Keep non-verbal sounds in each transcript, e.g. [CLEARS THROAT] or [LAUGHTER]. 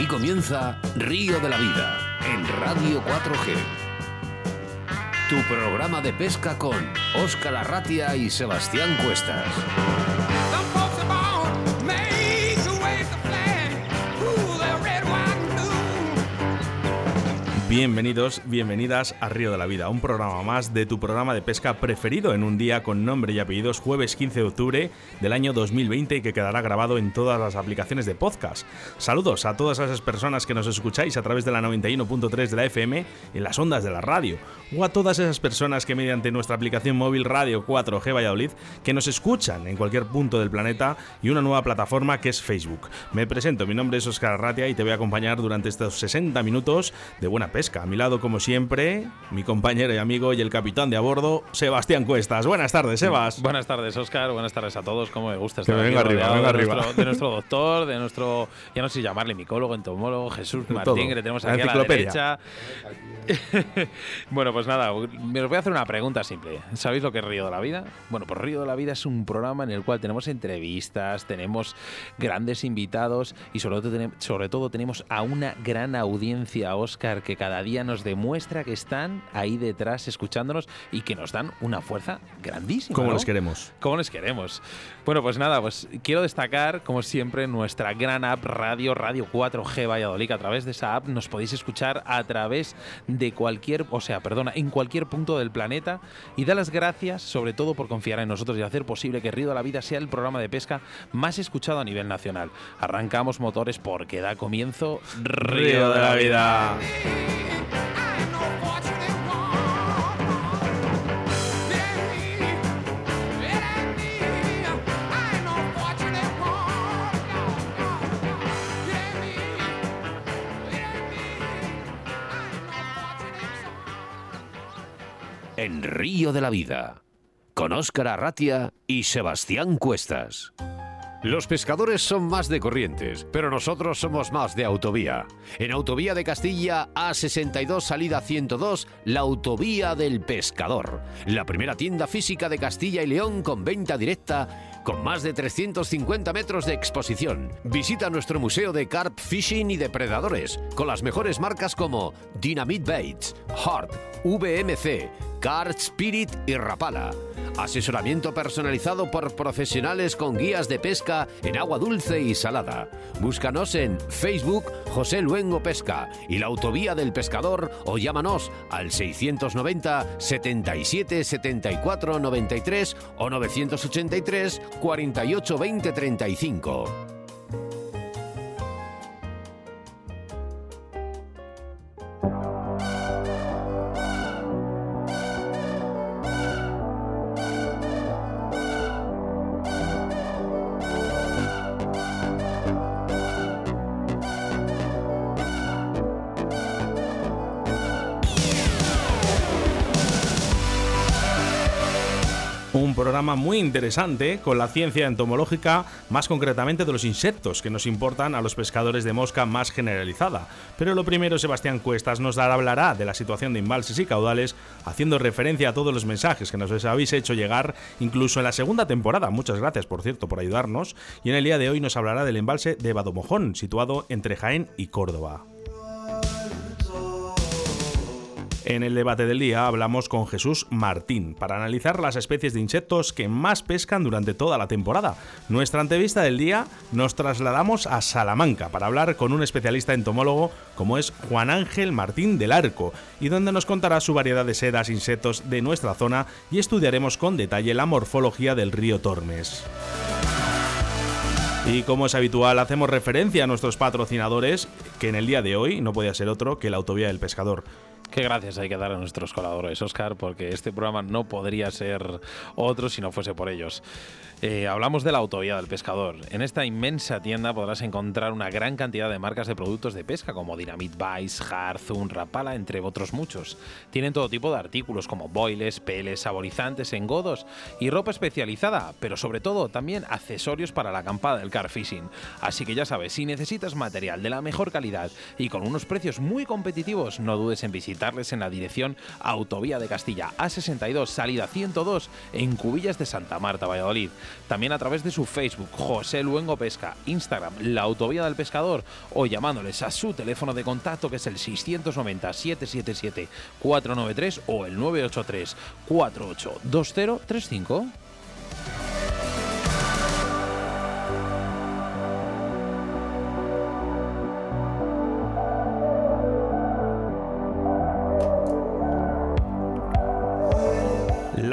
Aquí comienza Río de la Vida en Radio 4G. Tu programa de pesca con Óscar Arratia y Sebastián Cuestas. Bienvenidos, bienvenidas a Río de la Vida, un programa más de tu programa de pesca preferido en un día con nombre y apellidos, jueves 15 de octubre del año 2020 y que quedará grabado en todas las aplicaciones de podcast. Saludos a todas esas personas que nos escucháis a través de la 91.3 de la FM en las ondas de la radio, o a todas esas personas que mediante nuestra aplicación móvil Radio 4G Valladolid que nos escuchan en cualquier punto del planeta y una nueva plataforma que es Facebook. Me presento, mi nombre es Oscar Arratia y te voy a acompañar durante estos 60 minutos de buena pesca. A mi lado, como siempre, mi compañero y amigo y el capitán de a bordo, Sebastián Cuestas. Buenas tardes, Sebas. Buenas tardes, Oscar. Buenas tardes a todos. ¿Cómo me gusta Que estar aquí venga arriba, rodeado venga de arriba. Nuestro, de nuestro [LAUGHS] doctor, de nuestro, ya no sé llamarle micólogo, entomólogo, Jesús Martín, todo. que le tenemos La aquí a la derecha. [LAUGHS] bueno, pues nada, me os voy a hacer una pregunta simple. ¿Sabéis lo que es Río de la Vida? Bueno, pues Río de la Vida es un programa en el cual tenemos entrevistas, tenemos grandes invitados y sobre todo, sobre todo tenemos a una gran audiencia, Oscar, que cada día nos demuestra que están ahí detrás escuchándonos y que nos dan una fuerza grandísima. Como ¿no? les queremos. ¿Cómo les queremos? Bueno, pues nada, pues quiero destacar, como siempre, nuestra gran app Radio, Radio 4G Valladolid. A través de esa app nos podéis escuchar a través de cualquier, o sea, perdona, en cualquier punto del planeta. Y da las gracias, sobre todo, por confiar en nosotros y hacer posible que Río de la Vida sea el programa de pesca más escuchado a nivel nacional. Arrancamos motores porque da comienzo Río de la Vida. En Río de la Vida con Óscar Arratia y Sebastián Cuestas. Los pescadores son más de corrientes, pero nosotros somos más de autovía. En Autovía de Castilla A62 salida 102, la Autovía del Pescador. La primera tienda física de Castilla y León con venta directa con más de 350 metros de exposición. Visita nuestro museo de carp fishing y depredadores con las mejores marcas como Dynamite Baits, Hart, VMC, Card Spirit y Rapala. Asesoramiento personalizado por profesionales con guías de pesca en agua dulce y salada. Búscanos en Facebook José Luengo Pesca y la Autovía del Pescador o llámanos al 690 77 74 93 o 983 48 20 35. Muy interesante con la ciencia entomológica, más concretamente de los insectos que nos importan a los pescadores de mosca más generalizada. Pero lo primero, Sebastián Cuestas nos hablará de la situación de embalses y caudales, haciendo referencia a todos los mensajes que nos habéis hecho llegar, incluso en la segunda temporada. Muchas gracias, por cierto, por ayudarnos. Y en el día de hoy nos hablará del embalse de Badomojón, situado entre Jaén y Córdoba. En el debate del día hablamos con Jesús Martín para analizar las especies de insectos que más pescan durante toda la temporada. Nuestra entrevista del día nos trasladamos a Salamanca para hablar con un especialista entomólogo como es Juan Ángel Martín del Arco y donde nos contará su variedad de sedas insectos de nuestra zona y estudiaremos con detalle la morfología del río Tormes. Y como es habitual, hacemos referencia a nuestros patrocinadores, que en el día de hoy no podía ser otro que la Autovía del Pescador. Qué gracias hay que dar a nuestros colaboradores, Oscar, porque este programa no podría ser otro si no fuese por ellos. Eh, hablamos de la autovía del pescador. En esta inmensa tienda podrás encontrar una gran cantidad de marcas de productos de pesca como Dynamite Vice, Harzun, Rapala, entre otros muchos. Tienen todo tipo de artículos como boiles, peles, saborizantes, engodos y ropa especializada, pero sobre todo también accesorios para la acampada del car fishing. Así que ya sabes, si necesitas material de la mejor calidad y con unos precios muy competitivos, no dudes en visitar visitarles en la dirección Autovía de Castilla A62, salida 102, en Cubillas de Santa Marta, Valladolid. También a través de su Facebook, José Luengo Pesca, Instagram, La Autovía del Pescador, o llamándoles a su teléfono de contacto que es el 690-777-493 o el 983 482035.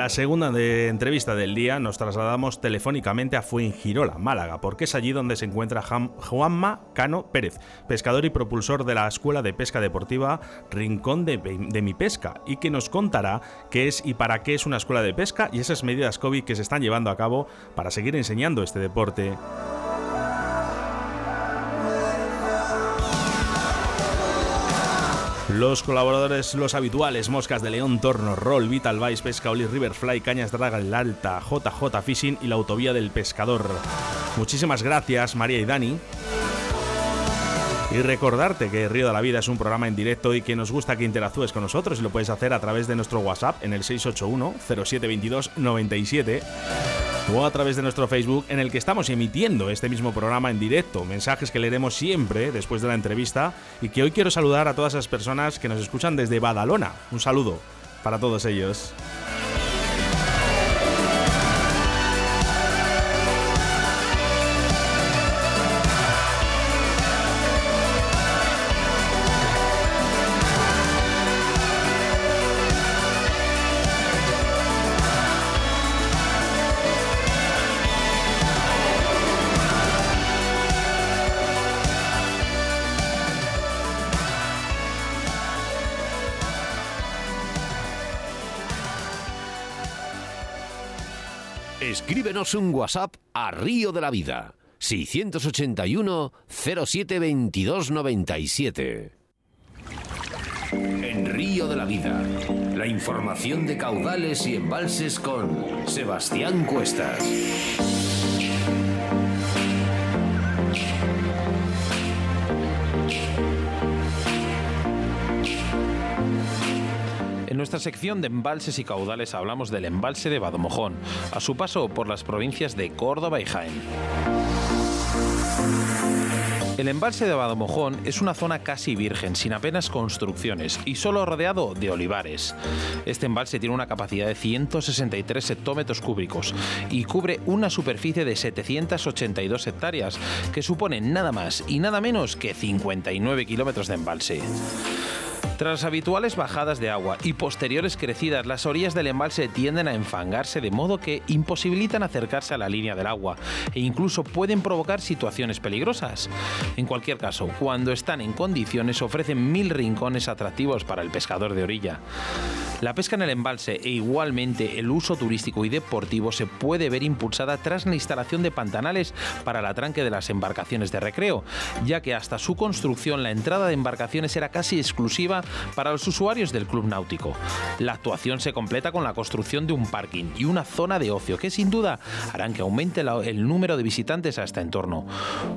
La segunda de entrevista del día nos trasladamos telefónicamente a Fuengirola, Málaga, porque es allí donde se encuentra Juanma Cano Pérez, pescador y propulsor de la Escuela de Pesca Deportiva Rincón de, de Mi Pesca, y que nos contará qué es y para qué es una escuela de pesca y esas medidas COVID que se están llevando a cabo para seguir enseñando este deporte. Los colaboradores, los habituales, Moscas de León, Torno, Roll, Vital Vice, Pesca Oli, Riverfly, Cañas Draga, El Alta, JJ Fishing y la Autovía del Pescador. Muchísimas gracias, María y Dani. Y recordarte que Río de la Vida es un programa en directo y que nos gusta que interactúes con nosotros y lo puedes hacer a través de nuestro WhatsApp en el 681 0722 97 o a través de nuestro Facebook en el que estamos emitiendo este mismo programa en directo, mensajes que leeremos siempre después de la entrevista y que hoy quiero saludar a todas esas personas que nos escuchan desde Badalona. Un saludo para todos ellos. Un WhatsApp a Río de la Vida. 681 07 22 97. En Río de la Vida, la información de caudales y embalses con Sebastián Cuestas. En nuestra sección de embalses y caudales hablamos del embalse de Badomojón, a su paso por las provincias de Córdoba y Jaén. El embalse de Badomojón es una zona casi virgen, sin apenas construcciones y solo rodeado de olivares. Este embalse tiene una capacidad de 163 hectómetros cúbicos y cubre una superficie de 782 hectáreas, que suponen nada más y nada menos que 59 kilómetros de embalse. Tras habituales bajadas de agua y posteriores crecidas, las orillas del embalse tienden a enfangarse de modo que imposibilitan acercarse a la línea del agua e incluso pueden provocar situaciones peligrosas. En cualquier caso, cuando están en condiciones ofrecen mil rincones atractivos para el pescador de orilla. La pesca en el embalse e igualmente el uso turístico y deportivo se puede ver impulsada tras la instalación de pantanales para el atranque de las embarcaciones de recreo, ya que hasta su construcción la entrada de embarcaciones era casi exclusiva para los usuarios del club náutico. La actuación se completa con la construcción de un parking y una zona de ocio que sin duda harán que aumente el número de visitantes a este entorno.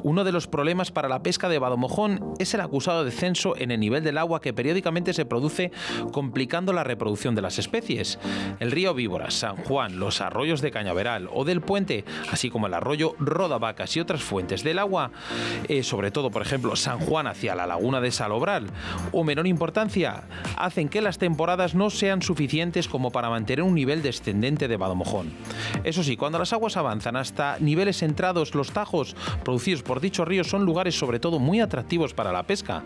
Uno de los problemas para la pesca de Badomojón es el acusado descenso en el nivel del agua que periódicamente se produce complicando la reproducción de las especies. El río Víbora, San Juan, los arroyos de Cañaveral o del Puente, así como el arroyo Rodavacas y otras fuentes del agua, eh, sobre todo por ejemplo San Juan hacia la laguna de Salobral o menor importancia, hacen que las temporadas no sean suficientes como para mantener un nivel descendente de Badomojón. Eso sí, cuando las aguas avanzan hasta niveles entrados, los tajos producidos por dicho río son lugares sobre todo muy atractivos para la pesca.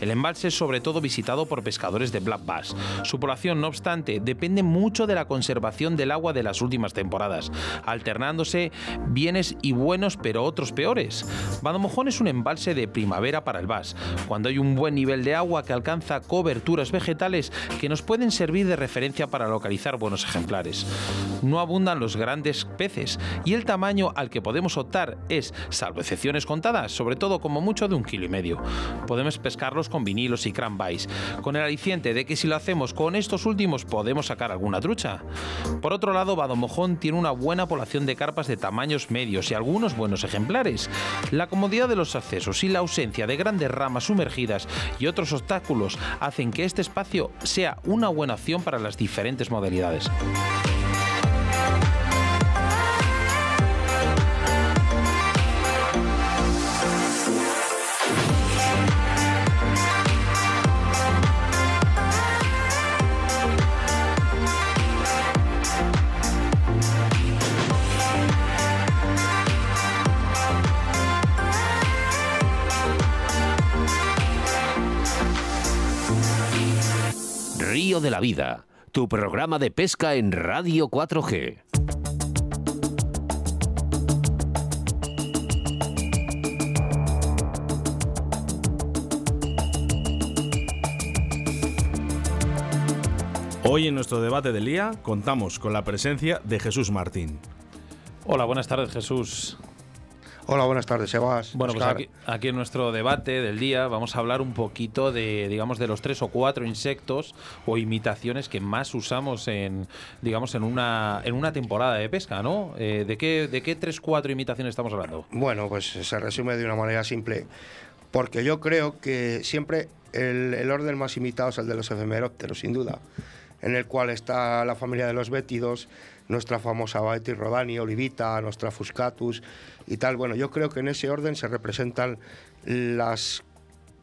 El embalse es sobre todo visitado por pescadores de black bass. Su población, no obstante, depende mucho de la conservación del agua de las últimas temporadas, alternándose bienes y buenos pero otros peores. Badomojón es un embalse de primavera para el bass, cuando hay un buen nivel de agua que alcanza coberturas vegetales que nos pueden servir de referencia para localizar buenos ejemplares. No abundan los grandes peces y el tamaño al que podemos optar es, salvo excepciones contadas, sobre todo como mucho de un kilo y medio. Podemos pescarlos con vinilos y cranbais, con el aliciente de que si lo hacemos con estos últimos podemos sacar alguna trucha. Por otro lado, Badomojón tiene una buena población de carpas de tamaños medios y algunos buenos ejemplares. La comodidad de los accesos y la ausencia de grandes ramas sumergidas y otros obstáculos hacen que este espacio sea una buena opción para las diferentes modalidades. Río de la Vida, tu programa de pesca en Radio 4G. Hoy en nuestro debate del día contamos con la presencia de Jesús Martín. Hola, buenas tardes Jesús. Hola, buenas tardes, Sebas. Bueno, pues aquí en nuestro debate del día vamos a hablar un poquito de, digamos, de los tres o cuatro insectos o imitaciones que más usamos en, digamos, en una, en una temporada de pesca, ¿no? Eh, ¿de, qué, ¿De qué tres, cuatro imitaciones estamos hablando? Bueno, pues se resume de una manera simple, porque yo creo que siempre el, el orden más imitado es el de los efemerópteros, sin duda, en el cual está la familia de los bétidos, nuestra famosa Baetis rodani, Olivita, nuestra Fuscatus y tal. Bueno, yo creo que en ese orden se representan las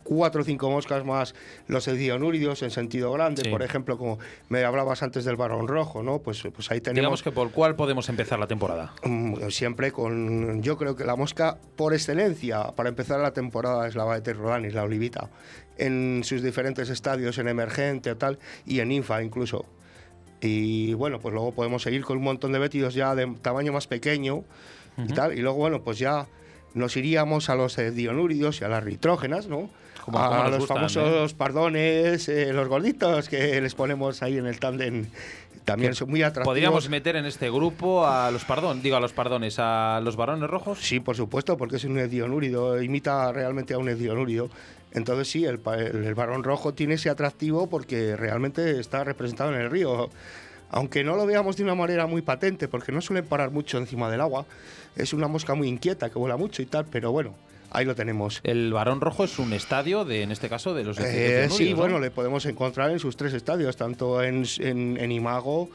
cuatro o cinco moscas más los edionúridos en sentido grande, Sí. por ejemplo, como me hablabas antes del varón rojo, ¿no? Pues, pues ahí tenemos... Digamos que por cuál podemos empezar la temporada. Mm, Siempre con. Yo creo que la mosca por excelencia para empezar la temporada es la Baetis rodanis, la olivita, en sus diferentes estadios, en emergente tal, y en ninfa incluso. Y bueno, pues luego podemos seguir con un montón de bétidos ya de tamaño más pequeño y tal. Y luego, bueno, pues ya nos iríamos a los dionúridos y a las ritrógenas, ¿no? Como- como a los gustan, famosos pardones, eh, los gorditos que les ponemos ahí en el tándem. También son muy atractivos. ¿Podríamos meter en este grupo a los pardón, digo a los pardones, a los varones rojos? Sí, por supuesto, porque es un edionúrido, imita realmente a un edionúrido. Entonces sí, el, el, varón rojo tiene ese atractivo porque realmente está representado en el río. Aunque no lo veamos de una manera muy patente, porque no suelen parar mucho encima del agua, es una mosca muy inquieta que vuela mucho y tal, pero bueno, ahí lo tenemos. El varón rojo es un estadio de, en este caso, de los Eh, sí, ¿no? bueno, le podemos encontrar en sus tres estadios, tanto en, en, en imago,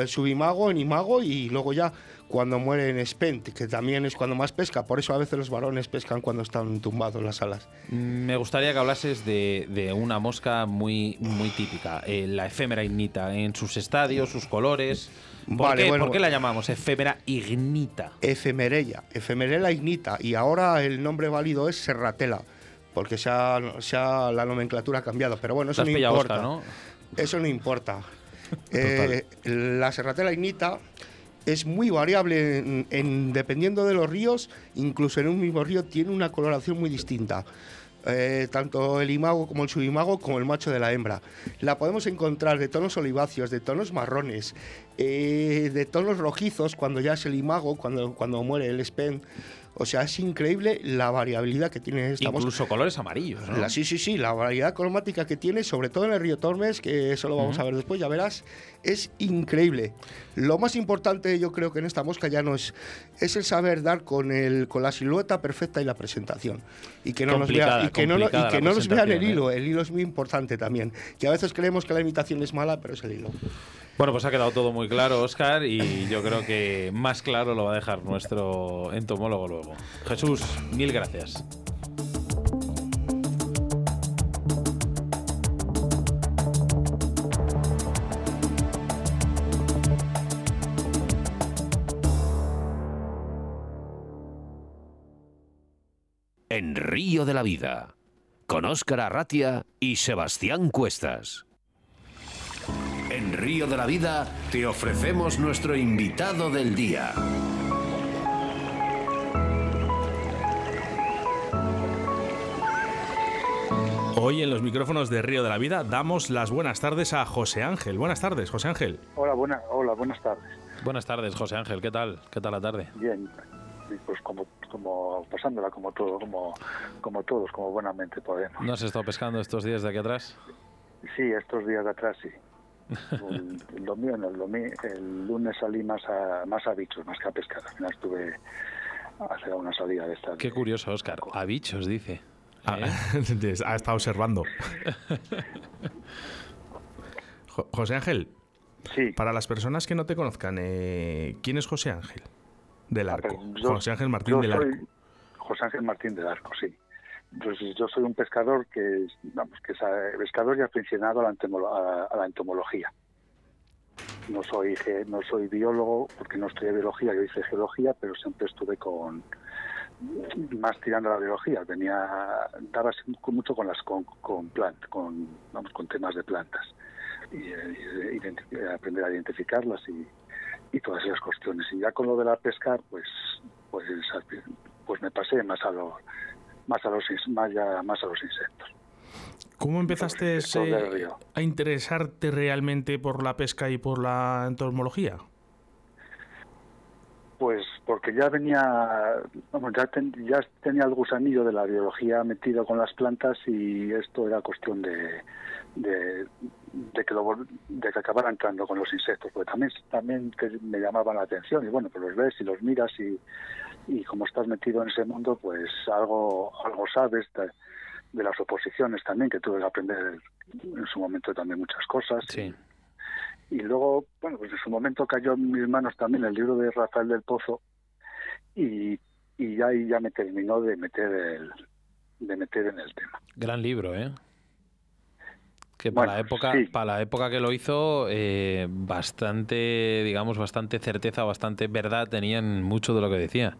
eh, subimago, en imago y luego ya cuando muere en spent, que también es cuando más pesca. Por eso a veces los varones pescan cuando están tumbados las alas. Me gustaría que hablases de, de una mosca muy, muy típica, eh, la efémera ignita, en sus estadios, sus colores. ¿Por, Vale, qué, bueno. por qué la llamamos efémera ignita? Efemerella, efemerella ignita. Y ahora el nombre válido es serratela, porque se ha, se ha- la nomenclatura ha cambiado. Pero bueno, eso no importa. Eso no importa. [LAUGHS] Eh, la serratela ignita es muy variable en, en- dependiendo de los ríos, incluso en un mismo río tiene una coloración muy distinta. Eh, tanto el imago como el subimago como el macho de la hembra. La podemos encontrar de tonos oliváceos, de tonos marrones, eh, de tonos rojizos cuando ya es el imago, cuando, cuando muere el spen. O sea, es increíble la variabilidad que tiene esta mosca. Incluso colores amarillos, ¿no? La- sí, sí, sí, la variedad cromática que tiene, sobre todo en el río Tormes, que eso lo vamos a ver después, ya verás, es increíble. Lo más importante yo creo que en esta mosca ya no es, es el saber dar con, el, con la silueta perfecta y la presentación. Y que no nos, vea- y que no, y que nos vean el ¿eh? hilo, el hilo es muy importante también. Que a veces creemos que la imitación es mala, pero es el hilo. Bueno, pues ha quedado todo muy claro, Oscar, y yo creo que más claro lo va a dejar nuestro entomólogo luego. Jesús, mil gracias. En Río de la Vida, con Óscar Arratia y Sebastián Cuestas. En Río de la Vida te ofrecemos nuestro invitado del día. Hoy en los micrófonos de Río de la Vida damos las buenas tardes a José Ángel. Buenas tardes, José Ángel. Hola, buena, hola, buenas tardes. Buenas tardes, José Ángel, ¿qué tal? ¿Qué tal la tarde? Bien, pues como, como pasándola como todo, como, como todos, como buenamente podemos. ¿No has estado pescando estos días de aquí atrás? Sí, estos días de atrás sí. El, el domingo, el, lunes salí más a, más a bichos, más que a pescar. Al final estuve a hacer una salida de estas. Qué curioso, Óscar. A bichos, dice. Ah, ¿eh? [LAUGHS] ha estado observando. [LAUGHS] Jo- José Ángel, Sí, para las personas que no te conozcan, eh, ¿quién es José Ángel del Arco? Yo- José Ángel Martín del Arco. José Ángel Martín del Arco, sí. Entonces, yo soy un pescador que, es, vamos, que es eh, pescador y aficionado a la, entomolo- a- la entomología. No soy no soy biólogo porque no estudié biología, yo hice geología, pero siempre estuve con más tirando a la biología. Venía daba mucho con las con, con plant, con vamos con temas de plantas y, eh, y aprender a identificarlas y, y todas esas cuestiones. Y ya con lo de la pesca, pues pues pues me pasé más a los más a los más ya más a los insectos. ¿Cómo empezaste eh, río. a interesarte realmente por la pesca y por la entomología? Pues porque ya venía, vamos, ya, ten- ya tenía el gusanillo de la biología metido con las plantas y esto era cuestión de, de, de que, lo, de que acabara entrando con los insectos, porque también, también que me llamaban la atención y bueno, pues los ves y los miras y, y como estás metido en ese mundo, pues algo, algo sabes de, de las oposiciones también, que tuve que aprender en su momento también muchas cosas. Sí. Y luego, bueno, pues en su momento cayó en mis manos también el libro de Rafael del Pozo y, y ya ahí ya me terminó de meter el, de meter en el tema. Gran libro, ¿eh? Que Bueno, para la época, sí. para la época que lo hizo, eh, bastante, digamos, bastante certeza, bastante verdad tenían mucho de lo que decía.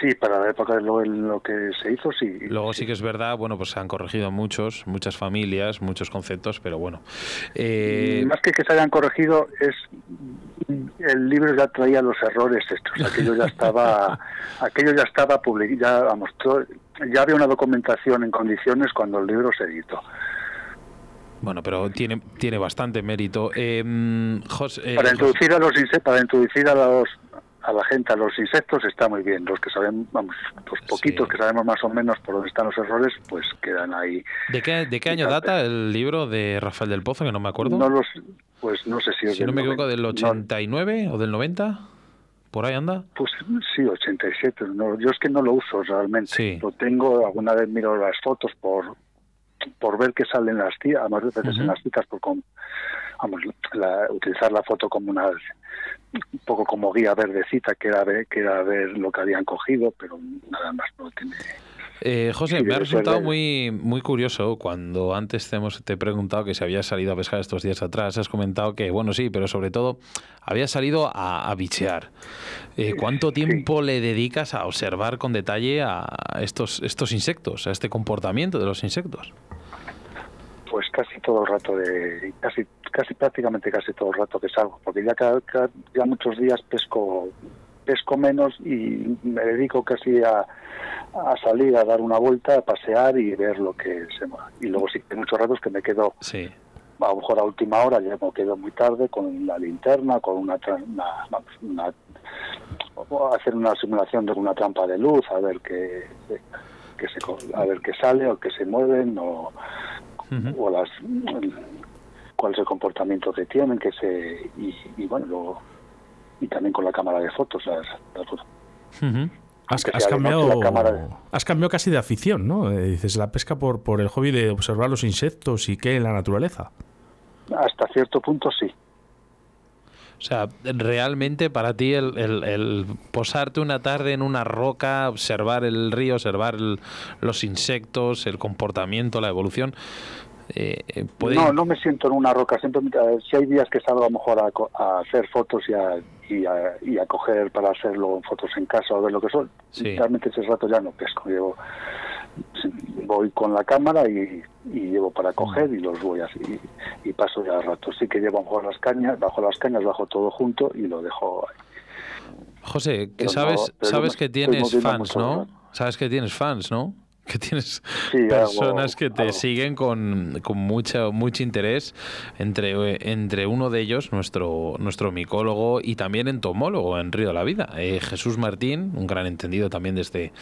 Sí, para la época de lo, lo que se hizo, sí. Luego sí que es verdad, bueno, pues se han corregido muchos, muchas familias, muchos conceptos, pero bueno. Eh, Más que que se hayan corregido, es el libro ya traía los errores estos. Aquello ya estaba, [LAUGHS] aquello ya estaba publicado, ya, vamos, todo- ya había una documentación en condiciones cuando el libro se editó. Bueno, pero tiene, tiene bastante mérito. Eh, Jos- eh, para Jos- introducir a los para introducir a los a la gente a los insectos está muy bien los que saben vamos los poquitos Sí. que sabemos más o menos por dónde están los errores pues quedan ahí ¿De qué, de qué año data el libro de Rafael del Pozo? Que no me acuerdo. no los pues no sé si es si no me equivoco, del 90, no, 89 o del 90. Por ahí anda. pues sí 87 no, yo es que no lo uso realmente Sí. lo tengo alguna vez miro las fotos por por ver qué salen las citas más veces en las citas por com- vamos la- utilizar la foto como una un poco como guía verdecita que era ver, que era ver lo que habían cogido pero nada más no tiene Eh, José, Sí, me ha resultado muy, muy curioso cuando antes te, hemos, te he preguntado que si habías salido a pescar estos días atrás. Has comentado que, bueno, sí, pero sobre todo habías salido a, a bichear. Eh, ¿Cuánto tiempo le dedicas a observar con detalle a estos, estos insectos, a este comportamiento de los insectos? pues casi todo el rato de casi casi prácticamente casi todo el rato que salgo porque ya cada, cada- ya muchos días pesco pesco menos y me dedico casi a, a salir a dar una vuelta a pasear y ver lo que se mueve y luego sí hay muchos ratos que me quedo Sí. a lo mejor a última hora ya me quedo muy tarde con la linterna con una, una, una- hacer una simulación de una trampa de luz a ver qué que se a ver qué sale o que se mueven o Ujú. o las cuál es el comportamiento que tienen que se y, y bueno luego y también con la cámara de fotos las, las fotos. Ujú. Has, cambiado, la cámara de- has cambiado casi de afición, ¿no? Eh, dices la pesca por, por el hobby de observar los insectos y qué en la naturaleza. hasta cierto punto sí O sea, realmente para ti el, el- el posarte una tarde en una roca, observar el río, observar el- los insectos, el comportamiento, la evolución, eh, eh, no no me siento en una roca siempre si hay días que salgo a lo mejor a, a hacer fotos y a, y a y a coger para hacerlo fotos en casa o ver lo que son Sí. realmente ese rato ya no pesco llevo voy con la cámara y, y llevo para coger y los voy así y, paso ya rato sí que llevo a lo mejor las cañas bajo las cañas bajo todo junto y lo dejo ahí. José, que Pero sabes, no- sabes que tienes fans, ¿no? Sabes que tienes fans, ¿no? [LAUGHS] Que tienes Sí, algo- personas que te algo. siguen con, con mucho, mucho interés. Entre, entre uno de ellos, nuestro, nuestro micólogo y también entomólogo en Río de la Vida, eh, Jesús Martín, un gran entendido también de este,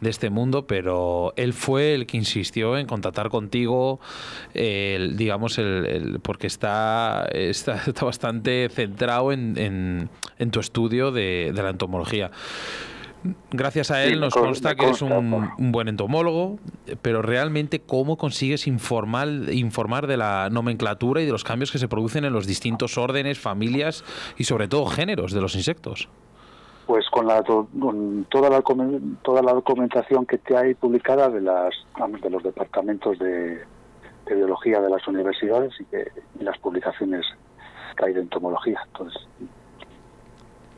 de este mundo, pero él fue el que insistió en contactar contigo, el- digamos, el, el- porque está, está, está bastante centrado en, en- en tu estudio de, de la entomología. Gracias a él nos con- consta que eres consta, un, buen entomólogo, pero realmente cómo consigues informar, informar de la nomenclatura y de los cambios que se producen en los distintos órdenes, familias y sobre todo géneros de los insectos. Pues con, la, con toda, la, toda la documentación que te hay publicada de, las, de los departamentos de, de biología de las universidades y, que, y las publicaciones que hay de entomología. Entonces,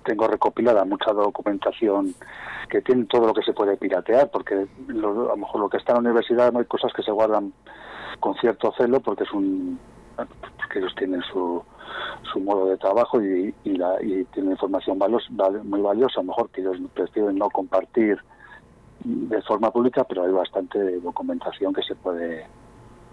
tengo recopilada mucha documentación que tiene todo lo que se puede piratear, porque lo- a lo mejor lo que está en la universidad hay cosas que se guardan con cierto celo porque es un porque ellos tienen su, su modo de trabajo y, y, la, y tienen información valos- val- muy valiosa, a lo mejor que ellos prefieren no compartir de forma pública, pero hay bastante documentación que se puede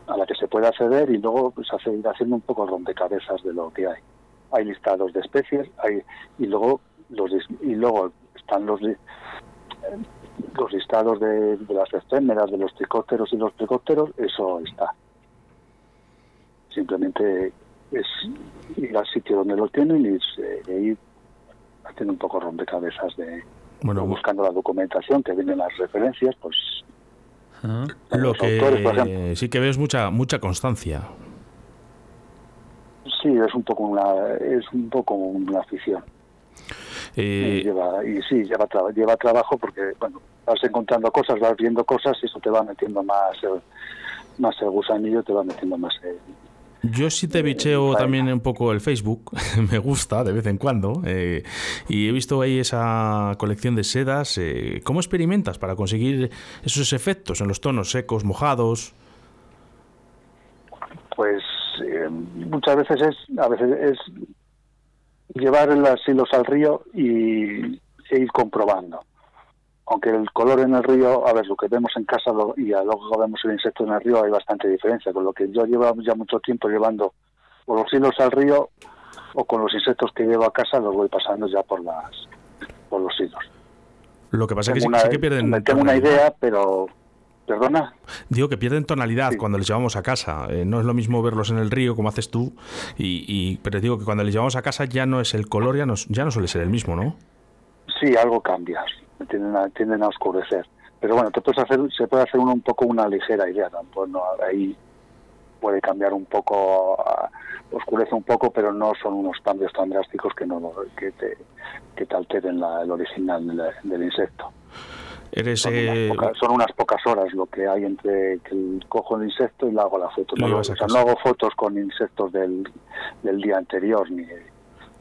a la que se puede acceder y luego pues hace, ir haciendo un poco rompecabezas de lo que hay. Hay listados de especies, hay y luego los y luego están los los listados de, de las efémeras, de los tricópteros y los tricópteros, eso está. Simplemente es ir al sitio donde lo tienen y e ir haciendo un poco rompecabezas de Bueno, buscando la documentación que vienen las referencias, pues lo los autores, por ejemplo. que sí que veo es mucha, mucha constancia. Sí es un poco una es un poco una afición. Y Eh, lleva y sí lleva lleva trabajo porque bueno vas encontrando cosas, vas viendo cosas y eso te va metiendo más el, más el gusanillo, te va metiendo más el, Yo sí te bicheo también un poco el Facebook, [LAUGHS] me gusta de vez en cuando, eh, y he visto ahí esa colección de sedas. eh, ¿Cómo experimentas para conseguir esos efectos en los tonos secos, mojados? pues eh, muchas veces es a veces es llevar los hilos al río y e ir comprobando. Aunque el color en el río a ver lo que vemos en casa lo- y a luego vemos el insecto en el río hay bastante diferencia. Con lo que yo llevo ya mucho tiempo llevando o los hilos al río o con los insectos que llevo a casa los voy pasando ya por las por los hilos. Lo que pasa es que sí, una, sí que pierden tengo una idea pero perdona Digo que pierden tonalidad Sí. cuando les llevamos a casa. Eh, no es lo mismo verlos en el río como haces tú, y, y- pero digo que cuando les llevamos a casa ya no es el color, ya no, ya no suele ser el mismo, ¿no? Sí, algo cambia, tienden a, tienden a oscurecer. Pero bueno, te puedes hacer, se puede hacer uno un poco una ligera idea, tampoco no, ahí puede cambiar un poco, oscurece un poco, pero no son unos cambios tan drásticos que no que te, que te alteren la- el original del, del insecto. Eres Son, eh, unas pocas, son unas pocas horas lo que hay entre que el- cojo el insecto y le hago la foto. No, o sea, hago fotos con insectos del, del día anterior ni,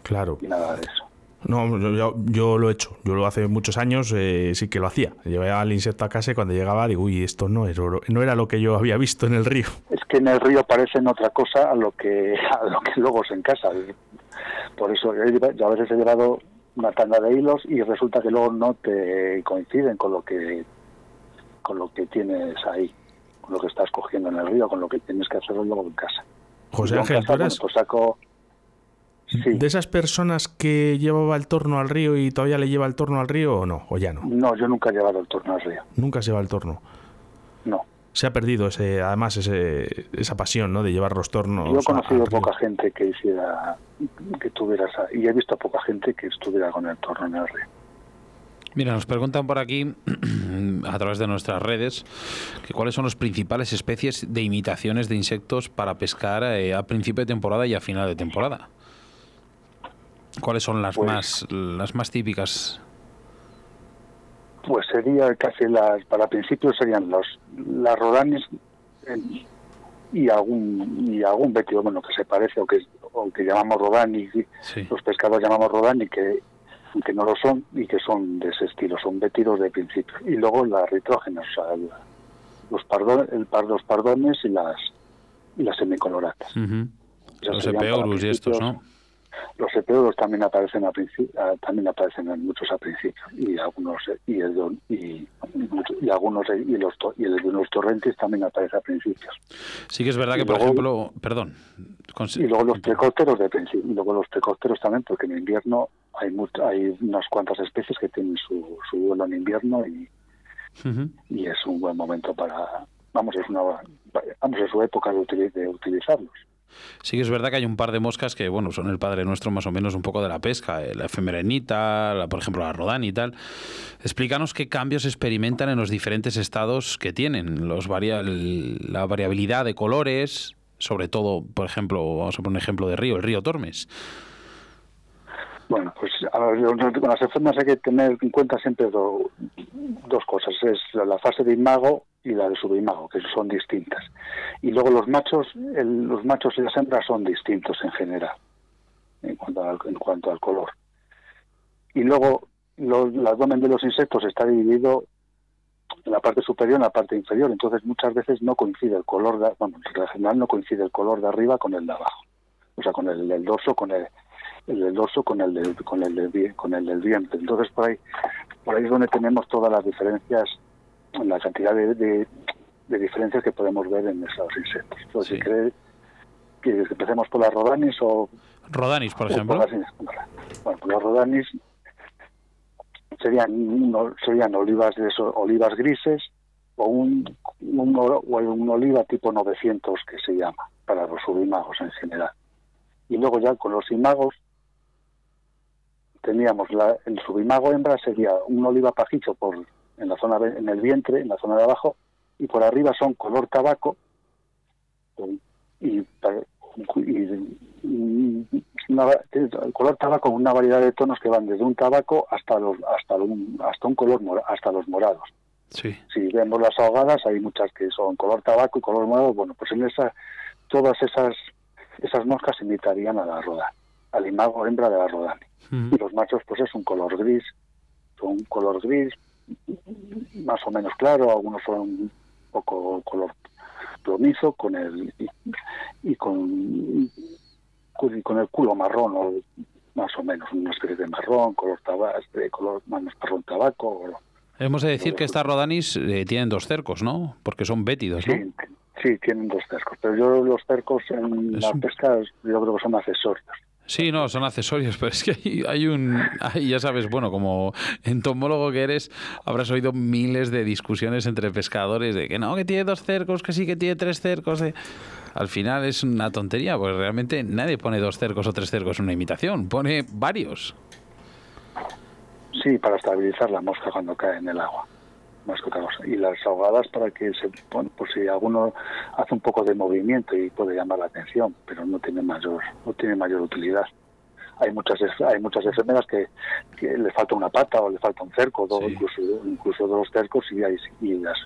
claro. ni nada de eso. No, yo, yo- lo he hecho. Yo lo hace muchos años eh, sí que lo hacía. Llevaba el insecto a casa y cuando llegaba digo, uy, esto no, era, no era lo que yo había visto en el río. es que en el río parecen otra cosa a lo que [LAUGHS] a lo que luego es en casa por eso yo a veces he llevado una tanda de hilos y resulta que luego no te coinciden con lo que con lo que tienes ahí con lo que estás cogiendo en el río con lo que tienes que hacerlo luego en casa José Ángel, casa, ¿tú bueno, eras pues saco sí de esas personas que llevaba el torno al río y todavía le lleva el torno al río o no? O ya no. no yo nunca he llevado el torno al río Nunca se lleva el torno. no Se ha perdido ese, además ese, esa pasión ¿no? de llevar los tornos. yo he a- conocido río. poca gente que hiciera que tuviera esa- y he visto poca gente que estuviera con el torno en el río Mira, nos preguntan por aquí, [CLEARS THROAT] a través de nuestras redes, que cuáles son las principales especies de imitaciones de insectos para pescar eh, a principio de temporada y a final de temporada. ¿Cuáles son las Pues- más las más típicas? Pues sería casi las, para principios serían los las rodanes en- y algún y algún bétido bueno que se parece o que o que llamamos rodani Sí. los pescadores llamamos rodani que que no lo son y que son de ese estilo son bétidos de principio y luego las ritrógenas o sea, el- los pardo, el par, los pardones y las y las semicoloratas Ujú. Esas Los epeorus y estos. ¿no? Los epeoros también aparecen a princi- a- también aparecen en muchos a principio y algunos y el don- y, algunos y los to- y el de los torrentes también aparece a principios Sí que es verdad Y que, por luego- ejemplo, perdón. y luego los precópteros de principio y luego los precópteros también porque en invierno hay hay unas cuantas especies que tienen su, su vuelo en invierno y, y es un buen momento para vamos es una vamos es su época de, de utilizarlos Sí que es verdad que hay un par de moscas que, bueno, son el padre nuestro más o menos un poco de la pesca, eh, la efemerenita, por ejemplo la rodani y tal. Explícanos qué cambios experimentan en los diferentes estados que tienen, los varia- la variabilidad de colores, sobre todo, por ejemplo, vamos a poner un ejemplo de río, el río Tormes. Bueno, pues con las enfermas hay que tener en cuenta siempre do- dos cosas. Es la- fase de imago y la de subimago, que son distintas. Y luego los machos, el- los machos y las hembras son distintos en general, en cuanto al, en cuanto al color. Y luego lo- el abdomen de los insectos está dividido en la parte superior y en la parte inferior. Entonces muchas veces no coincide el color, de, bueno, en general no coincide el color de arriba con el de abajo. O sea, con el del dorso, con el, el del dorso con el del, con el del, con el del vientre. Entonces por ahí, por ahí es donde tenemos todas las diferencias, la cantidad de, de, de diferencias que podemos ver en esos insectos. Entonces, Sí. si cree que empecemos por las rodanis o Rodanis, por ejemplo. las- bueno, pues los rodanis serían serían olivas de eso- olivas grises o un, un, o un oliva tipo 900 que se llama para los subimagos en general. Y luego ya con los imagos teníamos la, el subimago hembra sería un oliva pajizo por en la zona en el vientre, en la zona de abajo y por arriba son color tabaco y, y- y una el color tabaco una variedad de tonos que van desde un tabaco hasta los hasta un hasta un color hasta los morados. Sí. si vemos las ahogadas hay muchas que son color tabaco y color morado. Bueno pues en esa todas esas esas moscas imitarían a la roda al imago hembra de la rodani Ujú. y los machos pues es un color gris son un color gris más o menos claro algunos son un poco color plomizo con el y, y con y con el culo marrón o más o menos una especie de marrón color tabaco color más marrón tabaco Hemos de decir que estas Rodanis eh, tienen dos cercos, ¿no? Porque son bétidos, ¿no? sí sí tienen dos cercos pero yo los cercos en Es la un- pesca yo creo que son accesorios Sí, no, son accesorios, [LAUGHS] pero es que hay, hay un... hay, ya sabes, bueno, como entomólogo que eres, habrás oído miles de discusiones entre pescadores de que no, que tiene dos cercos, que sí, que tiene tres cercos. de- Al final es una tontería, porque realmente nadie pone dos cercos o tres cercos en una imitación, pone varios. Sí, para estabilizar la mosca cuando cae en el agua. Más que otra cosa. Y las ahogadas para que se bueno, pues si alguno hace un poco de movimiento y puede llamar la atención, pero no tiene mayor no tiene mayor utilidad. Hay muchas hay muchas enfermeras que, que le falta una pata o le falta un cerco, incluso incluso dos cercos y, hay- y las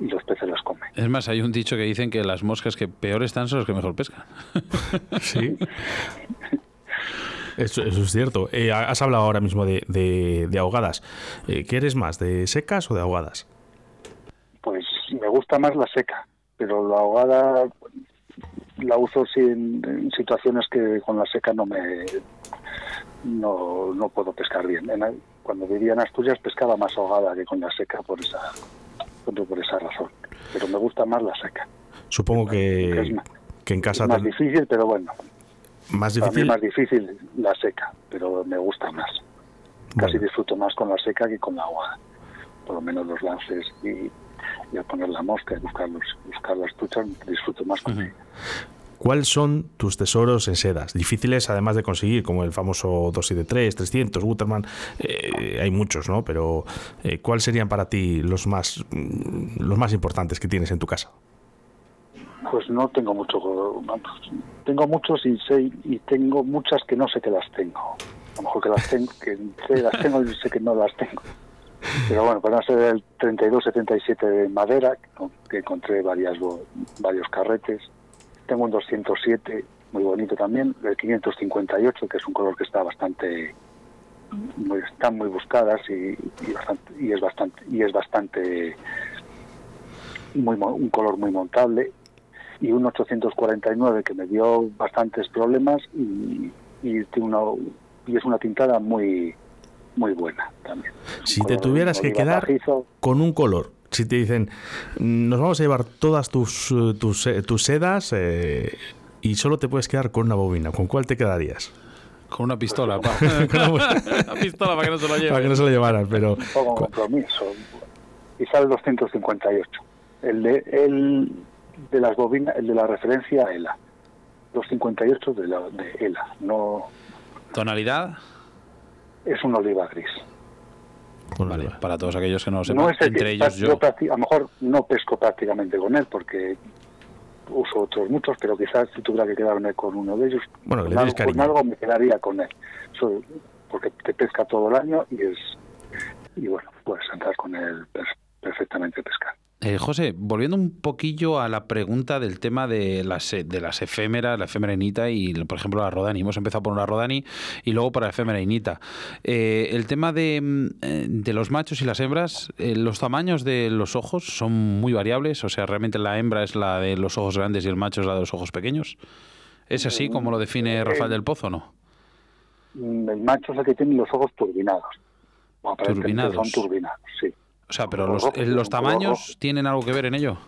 y los peces las comen. Es más, hay un dicho que dicen que las moscas que peor están son las que mejor pescan. Sí. [LAUGHS] Eso, eso es cierto. Eh, has hablado ahora mismo de, de- de ahogadas. Eh, ¿Qué eres más, de secas o de ahogadas? Pues me gusta más la seca, pero la ahogada la uso sí en, situaciones que con la seca no me no, no puedo pescar bien. En- cuando vivía en Asturias pescaba más ahogada que con la seca por esa por, esa razón. Pero me gusta más la seca. Supongo que, Es más- que en casa Es más ten- difícil, pero bueno, más difícil. más difícil la seca, pero me gusta más. Casi Bueno. disfruto más con la seca que con la ahogada. Por lo menos los lances y, y al poner la mosca y buscar, los, buscar las tuchas, disfruto más con ella. ¿Cuáles son tus tesoros en sedas? Difíciles además de conseguir, como el famoso 273, 300, Guterman. eh, hay muchos, ¿no? Pero eh, ¿cuáles serían para ti los más, mm, los más importantes que tienes en tu casa? Pues no tengo mucho, tengo muchos y sé y tengo muchas que no sé que las tengo. A lo mejor que las tengo, que sé las tengo y sé que no las tengo. Pero bueno, para ser el 3277 de madera, que- encontré varias, varios carretes. Tengo un 207, muy bonito también, el 558, que es un color que está bastante, muy, están muy buscadas y, y, es bastante, y es bastante, muy, un color muy montable y un 849 que me dio bastantes problemas y, y, tiene una, y es una tintada muy muy buena también. Si te tuvieras que quedar con un color, si te dicen, "Mm, nos vamos a llevar todas tus, eh, tus, eh, tus sedas eh, y solo te puedes quedar con una bobina, ¿con cuál te quedarías? Con una pistola, pa. [LAUGHS] [LAUGHS] una pistola para que no se lo lleve. Para que no se lo llevaras, pero... un compromiso. Quizá el 258. El de, el de las bobinas, el de la referencia a ELA. 258 de, la, de ELA. No, ¿Tonalidad? es un oliva gris. Vale, para todos aquellos que no lo sepan, No es el entre que ellos yo a lo mejor no pesco prácticamente con él porque uso otros muchos, pero quizás si tuviera que quedarme con uno de ellos, Bueno, con, algo, con cariño. algo me quedaría con él. Porque te pesca todo el año y es y bueno, puedes andar con él per- perfectamente pescar. Eh, José, volviendo un poquillo a la pregunta del tema de las, e- de las efémeras, la efémera inita y, por ejemplo, la rodani. Hemos empezado por una rodani y luego por la efémera inita. Eh, el tema de, mm, eh, de los machos y las hembras, eh, los tamaños de los ojos son muy variables. O sea, realmente la hembra es la de los ojos grandes y el macho es la de los ojos pequeños. ¿Es así como lo define Rafael del Pozo o no? Mm, El macho es el que tiene los ojos turbinados. Bueno, Turbinados. Son turbinados, sí. O sea, pero los, eh, los tamaños tienen algo que ver en ello.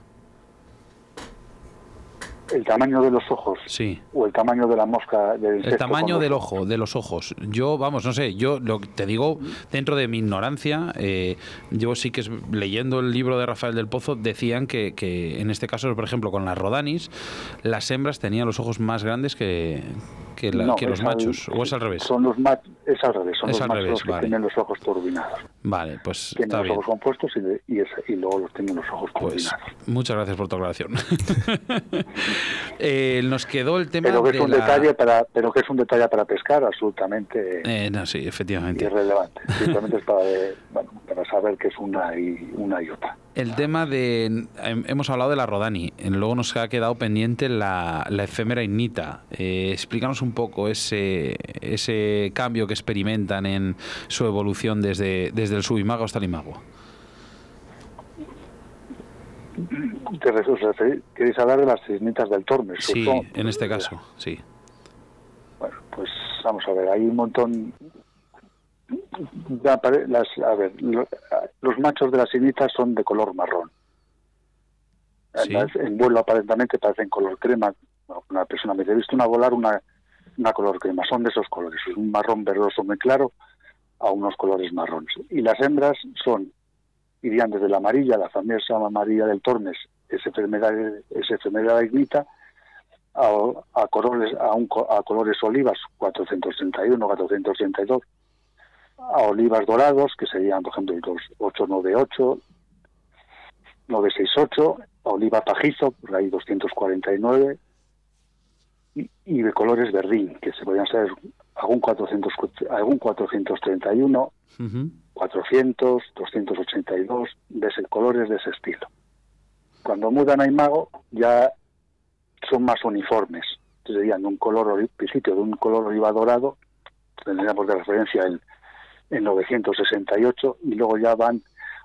El tamaño de los ojos Sí. o el tamaño de la mosca del El tamaño del ojo, de los ojos. Yo, vamos, no sé, yo lo que te digo, dentro de mi ignorancia, eh, yo sí que es- leyendo el libro de Rafael del Pozo, decían que, que en este caso, por ejemplo, con las rodanis, las hembras tenían los ojos más grandes que, que, la- No, que los al- machos, o es al revés. Son los mach- es al revés, son Es los machos revés, los que vale. tienen los ojos turbinados. Vale, pues Tienen está los bien. ojos compuestos y, de- y, es- y luego los tienen los ojos Pues turbinados. muchas gracias por tu aclaración. [LAUGHS] Eh, nos quedó el tema Pero que de es un la- detalle para, pero que es un detalle para pescar absolutamente Eh, no, sí, efectivamente. irrelevante. Simplemente es para, de- bueno, para saber que es una y una y otra. El tema de. hem- Hemos hablado de la Rodani, luego nos ha quedado pendiente la, la efémera innita. Eh, explícanos un poco ese, ese cambio que experimentan en su evolución desde, desde el subimago hasta el imago. ¿Te re- os referí- ¿Queréis hablar de las cisnitas del Tormes? Sí, en este caso, sí. Bueno, pues vamos a ver, hay un montón. Las, a ver, lo- los machos de las sinitas son de color marrón. Sí. En vuelo aparentemente parecen color crema. Una persona me dice, he visto una volar una, una color crema. Son de esos colores, es un marrón verdoso muy claro a unos colores marrones. Y las hembras son, irían desde la amarilla, la famosa amarilla del Tormes, ese enfermedad, esa enfermedad ignita, a, a colores a, un, a colores olivas 431 432 a olivas dorados que serían por ejemplo los 898 968 a oliva pajizo por ahí 249 y, y de colores verdín que se podrían ser algún 400 algún 431 Ujú. 400, 282, de ese, colores de ese estilo. Cuando mudan a imago ya son más uniformes. Serían de un color, principio de un color oliva dorado, tendríamos de referencia el, el 968, y luego ya van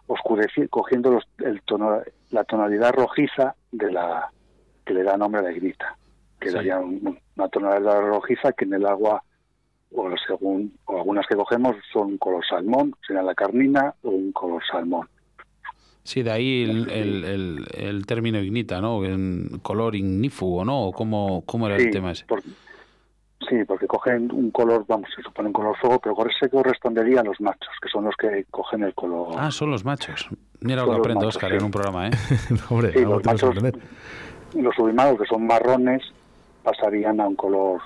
oscureciendo, cogiendo los, el tono, la tonalidad rojiza de la que le da nombre a la ignita, que Sí. daría un- una tonalidad rojiza que en el agua o según o algunas que cogemos son color salmón, será la carmina o un color salmón. Sí, de ahí el, el- el- el término ignita, ¿no? En color ignífugo, ¿no? ¿O ¿Cómo, cómo era el tema ese? por- sí, porque cogen un color, vamos, se supone un color fuego, pero con ese correspondería a los machos, que son los que cogen el color. Ah, son los machos. Mira lo que aprendo, machos, Oscar, sí. en un programa, ¿eh? [LAUGHS] Hombre, Sí, los machos, los sublimados, que son marrones, pasarían a un color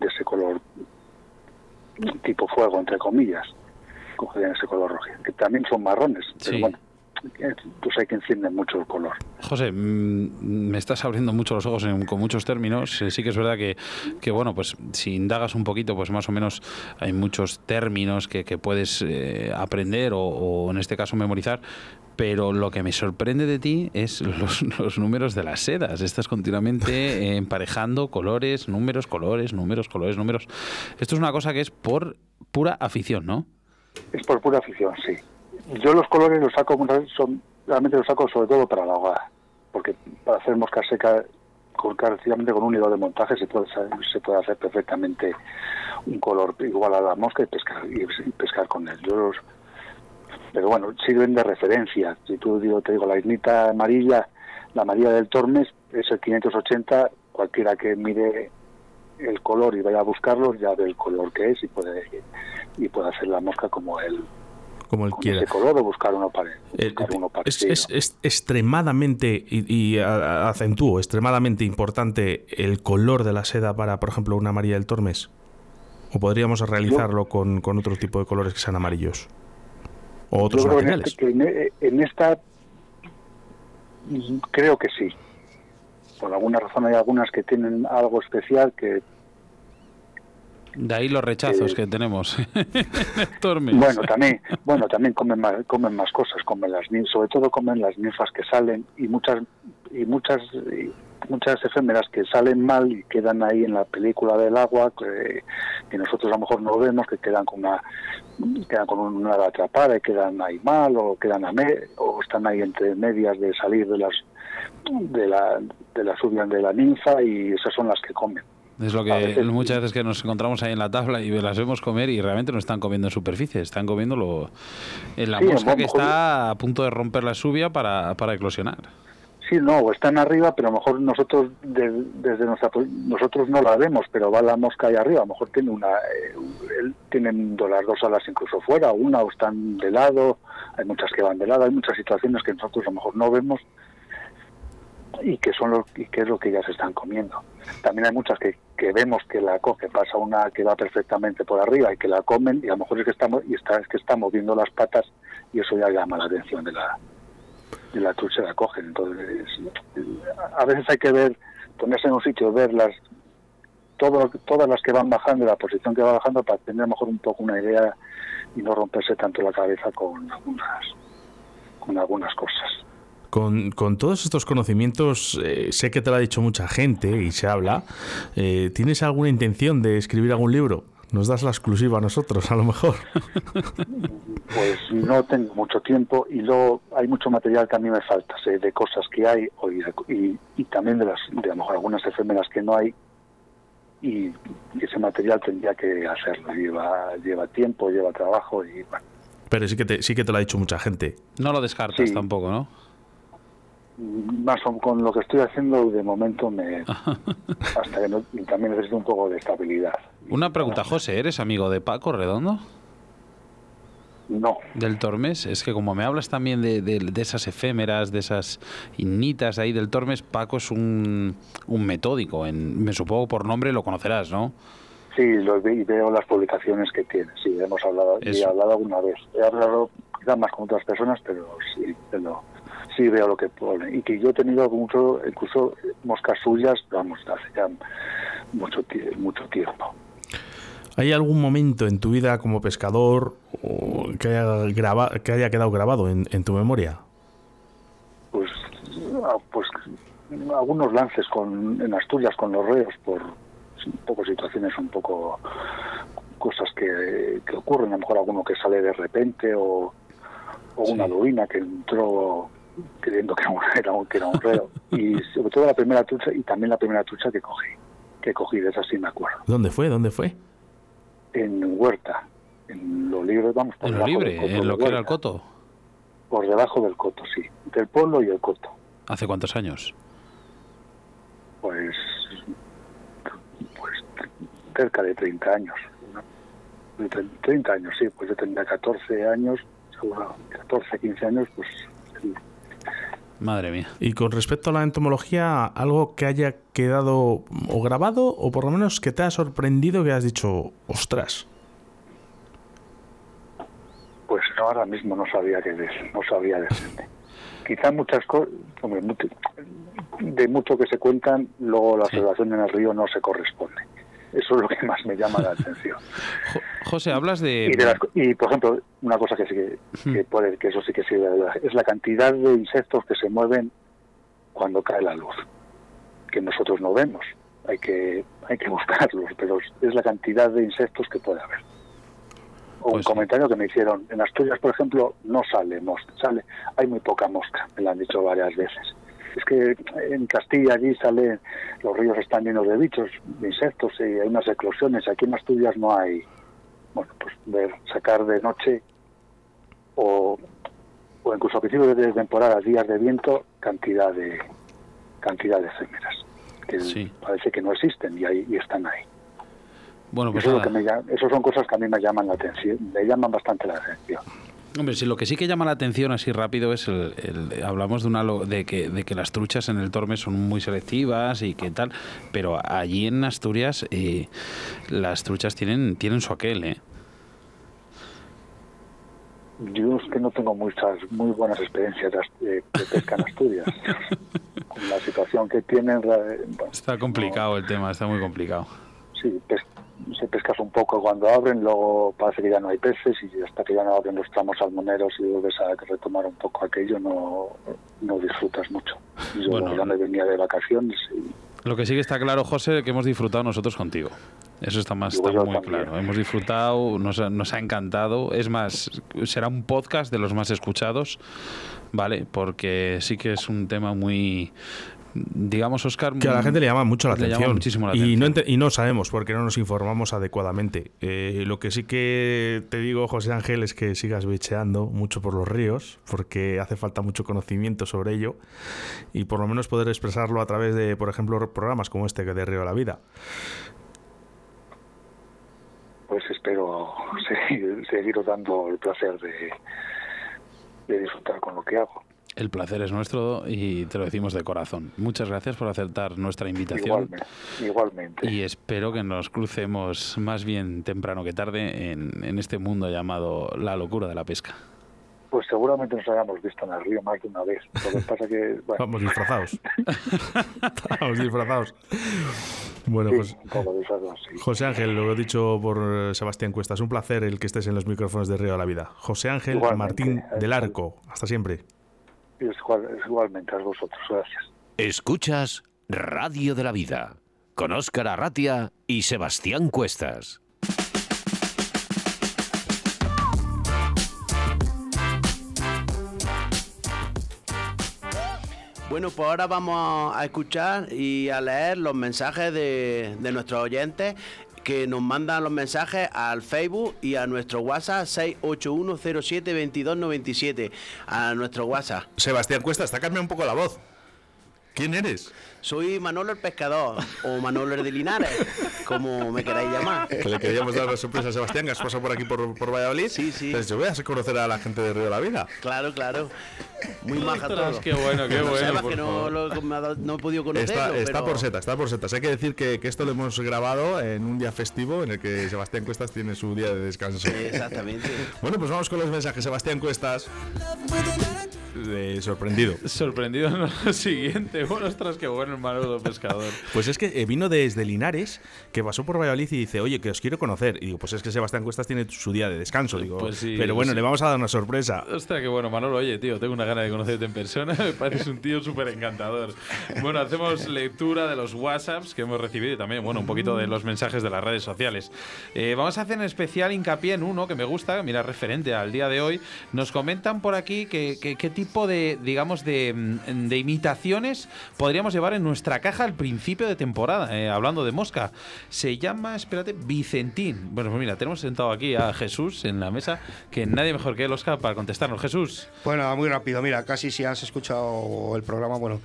de ese color tipo fuego, entre comillas. Cogerían ese color rojo, que también son marrones, pero Sí. bueno, pues hay que encienden mucho el color. José, mm, me estás abriendo mucho los ojos en- con muchos términos. Eh, Sí que es verdad que, que, bueno, pues si indagas un poquito, pues más o menos hay muchos términos que, que puedes eh, aprender o, o en este caso memorizar. Pero lo que me sorprende de ti es los, [LAUGHS] los números de las sedas. Estás continuamente eh, emparejando colores, números, colores, números, colores, números. Esto es una cosa que es por pura afición, ¿no? Es por pura afición, sí. Yo los colores los saco, son, realmente los saco sobre todo para la hogar, porque para hacer mosca seca, con, con un hilo de montaje se puede, se puede hacer perfectamente un color igual a la mosca y pescar, y pescar con él. Yo los- pero bueno, sirven de referencia. Si tú digo, te digo, la ignita amarilla, la amarilla del Tormes es el 580, cualquiera que mire el color y vaya a buscarlo ya ve el color que es y puede y puede hacer la mosca como él Como él con quiera. ese color o buscar uno, pare, Eh, uno es, parecido. es- es extremadamente, y, y a- a- acentúo, extremadamente importante el color de la seda para, por ejemplo, una María del Tormes. ¿O podríamos realizarlo con, con otro tipo de colores que sean amarillos? O otros Yo en, este- en, e- en esta mm, creo que sí. Por alguna razón hay algunas que tienen algo especial que De ahí los rechazos Eh, que tenemos. [LAUGHS] Bueno también bueno también comen más comen más cosas comen las sobre todo comen las ninfas que salen y muchas y muchas y muchas efémeras que salen mal y quedan ahí en la película del agua que, que nosotros a lo mejor no vemos que quedan con una quedan con una atrapada y quedan ahí mal o quedan a me- o están ahí entre medias de salir de las de la de la subida de la ninfa y esas son las que comen Es lo que veces- muchas veces que nos encontramos ahí en la tabla y las vemos comer y realmente no están comiendo en superficie, están comiendo lo, en la Sí, mosca que está a punto de romper la subia para, para eclosionar. Sí, no, o están arriba, pero a lo mejor nosotros de- desde nuestra nosotros no la vemos, pero va la mosca ahí arriba, a lo mejor tiene una eh, tienen las dos alas incluso fuera, una o están de lado, hay muchas que van de lado, hay muchas situaciones que nosotros a lo mejor no vemos y que son lo y que es lo que ellas están comiendo. También hay muchas que, que vemos que la coge, pasa una que va perfectamente por arriba y que la comen y a lo mejor es que estamos y está es que está moviendo las patas y eso ya llama la atención de la de la trucha la cogen. Entonces, a veces hay que ver, ponerse en un sitio, ver las, todo, todas las que van bajando, la posición que va bajando, para tener a lo mejor un poco una idea y no romperse tanto la cabeza con algunas, con algunas cosas. Con, con todos estos conocimientos, eh, sé que te lo ha dicho mucha gente y se habla. eh, ¿Tienes alguna intención de escribir algún libro? Nos das la exclusiva a nosotros, a lo mejor. [LAUGHS] Pues no tengo mucho tiempo y luego hay mucho material que a mí me falta, sé de cosas que hay o y, y- y también de las de a lo mejor algunas efémeras que no hay y ese material tendría que hacerlo. Lleva, lleva tiempo, lleva trabajo y bueno. Pero sí que te, sí que te lo ha dicho mucha gente. No lo descartas Sí. tampoco, ¿no? Más con lo que estoy haciendo de momento me [LAUGHS] hasta que no, también necesito un poco de estabilidad Una pregunta, José, ¿eres amigo de Paco Redondo? no Del Tormes, es que como me hablas también de, de- de esas efémeras, de esas innitas ahí del Tormes, Paco es un, un metódico. En, me supongo por nombre lo conocerás, ¿no? sí lo ve y veo las publicaciones que tiene sí hemos hablado y he hablado alguna vez he hablado quizás más con otras personas pero sí pero sí veo lo que pone y que yo he tenido mucho incluso moscas suyas vamos hace ya mucho mucho tiempo ¿Hay algún momento en tu vida como pescador o que, haya graba- que haya quedado grabado en, en tu memoria? pues ah, pues algunos lances con en Asturias con los reos por un poco situaciones un poco cosas que, que ocurren a lo mejor alguno que sale de repente o, o una Sí. lubina que entró creyendo que era, un, [LAUGHS] era un- que era un reo y sobre todo la primera trucha y también la primera trucha que cogí que cogí de esa sí me acuerdo ¿Dónde fue? ¿Dónde fue? en Huerta en lo libre vamos por En lo libre, coto en lo que era el coto. por debajo del coto sí del pueblo y el coto ¿Hace cuántos años? pues, pues cerca de 30 años. ¿no? De tre- 30 años, sí, pues yo tenía 14 años, seguro, 14, 15 años, pues. Madre mía. Y con respecto a la entomología, algo que haya quedado o grabado o por lo menos que te ha sorprendido que has dicho, ostras. pues no, ahora mismo no sabía qué decir, no sabía decirte. [LAUGHS] Quizá muchas cosas, de mucho que se cuentan, luego la Sí. observación en el río no se corresponde. Eso es lo que más me llama la atención. [LAUGHS] Jo- José, hablas de... Y, de las co- y, por ejemplo, una cosa que sí que, que puede, que eso sí que verdad, es la cantidad de insectos que se mueven cuando cae la luz, que nosotros no vemos. Hay que, hay que [LAUGHS] buscarlos, pero es la cantidad de insectos que puede haber. O un Pues comentario que me hicieron, en Asturias, por ejemplo, no sale mosca, sale, hay muy poca mosca, me lo han dicho varias veces. Es que en Castilla allí sale, los ríos están llenos de bichos, de insectos, y hay unas eclosiones, aquí en Asturias no hay, bueno, pues ver, sacar de noche o, o incluso a principios de temporada, días de viento, cantidad de cantidad de efémeras que Sí. parece que no existen y, ahí, y están ahí. Bueno, pues Eso, es lo que me llama- eso son cosas que a mí me llaman la atención, me llaman bastante la atención. Hombre, si lo que sí que llama la atención así rápido es el, el- hablamos de una de que, de que las truchas en el Tormes son muy selectivas y que tal, pero allí en Asturias eh, las truchas tienen tienen su aquel, ¿eh? Yo es que no tengo muchas muy buenas experiencias de, de pesca en Asturias. [LAUGHS] Con la situación que tienen, bueno, Está complicado el tema, está muy complicado. sí, pes- se pescas un poco cuando abren, luego parece que ya no hay peces y hasta que ya no abren los tramos salmoneros y vuelves a retomar un poco aquello, no, no disfrutas mucho. Yo Bueno. ya me venía de vacaciones y Lo que sí que está claro, José, que hemos disfrutado nosotros contigo. Eso está más está muy también. claro. Hemos disfrutado, nos ha, nos ha encantado. Es más, será un podcast de los más escuchados, ¿vale? Porque sí que es un tema muy, digamos, Oscar. Que a la gente le llama mucho la le atención. muchísimo la y, no atención. ente- y no sabemos porque no nos informamos adecuadamente. Eh, lo que sí que te digo, José Ángel, es que sigas bicheando mucho por los ríos, porque hace falta mucho conocimiento sobre ello y por lo menos poder expresarlo a través de, por ejemplo, programas como este que de Río de la Vida. pues espero [LAUGHS] seguir, seguir dando el placer de, de disfrutar con lo que hago. El placer es nuestro y te lo decimos de corazón. Muchas gracias por aceptar nuestra invitación. Igualmente. igualmente. Y espero que nos crucemos más bien temprano que tarde en, en este mundo llamado la locura de la pesca. Pues seguramente nos hayamos visto en el río más de una vez. Lo que pasa que, [LAUGHS] bueno, Vamos disfrazados. [LAUGHS] Vamos disfrazados. Bueno, sí, pues sí. José Ángel, lo he dicho por eh, Sebastián Cuesta, es un placer el que estés en los micrófonos de Río de la Vida. José Ángel Igualmente. Martín del Arco, hasta siempre. Y es igual- es igualmente a vosotros. Gracias. Escuchas Radio de la Vida con Óscar Arratia y Sebastián Cuestas. Bueno, pues ahora vamos a escuchar y a leer los mensajes de, de nuestros oyentes que nos mandan los mensajes al Facebook y a nuestro WhatsApp 681072297 a nuestro WhatsApp. Sebastián Cuesta, está cambiando un poco la voz. ¿Quién eres? Soy Manolo el Pescador o Manolo el de Linares, como me queráis llamar. Que le queríamos dar la sorpresa a Sebastián, que has pasado por aquí por, por Valladolid. Sí, sí. Entonces yo voy a conocer a la gente de Río de la Vida. Claro, claro. Muy maja todo. Qué bueno, qué No bueno. por que no, lo- me ha dado- no he podido conocerlo. Está, está pero- por setas, está por setas. Hay que decir que, que esto lo hemos grabado en un día festivo en el que Sebastián Cuestas tiene su día de descanso. Exactamente. Bueno, pues vamos con los mensajes. Sebastián Cuestas. Eh, sorprendido. Sorprendido en [LAUGHS] lo siguiente. Bueno, ostras, qué bueno el Manolo pescador. Pues es que eh, vino desde Linares, que pasó por Valladolid y dice, oye, que os quiero conocer. Y digo, pues es que Sebastián Cuestas tiene su día de descanso. Digo, Pues sí, pero bueno, sí. le vamos a dar una sorpresa. Ostras, qué bueno, Manolo. Oye, tío, tengo una gana de conocerte en persona. [LAUGHS] Me pareces un tío súper encantador. Bueno, hacemos lectura de los WhatsApps que hemos recibido y también, bueno, un poquito de los mensajes de las redes sociales. Eh, vamos a hacer en especial hincapié en uno que me gusta, mira, referente al día de hoy. Nos comentan por aquí que, que- qué tipo de, digamos, de, mm, de imitaciones podríamos llevar en nuestra caja al principio de temporada, eh, hablando de mosca. Se llama, espérate, Vicentín. Bueno, pues mira, tenemos sentado aquí a Jesús en la mesa, que nadie mejor que él, Oscar, para contestarnos. Jesús. Bueno, muy rápido. Mira, casi si has escuchado el programa, bueno,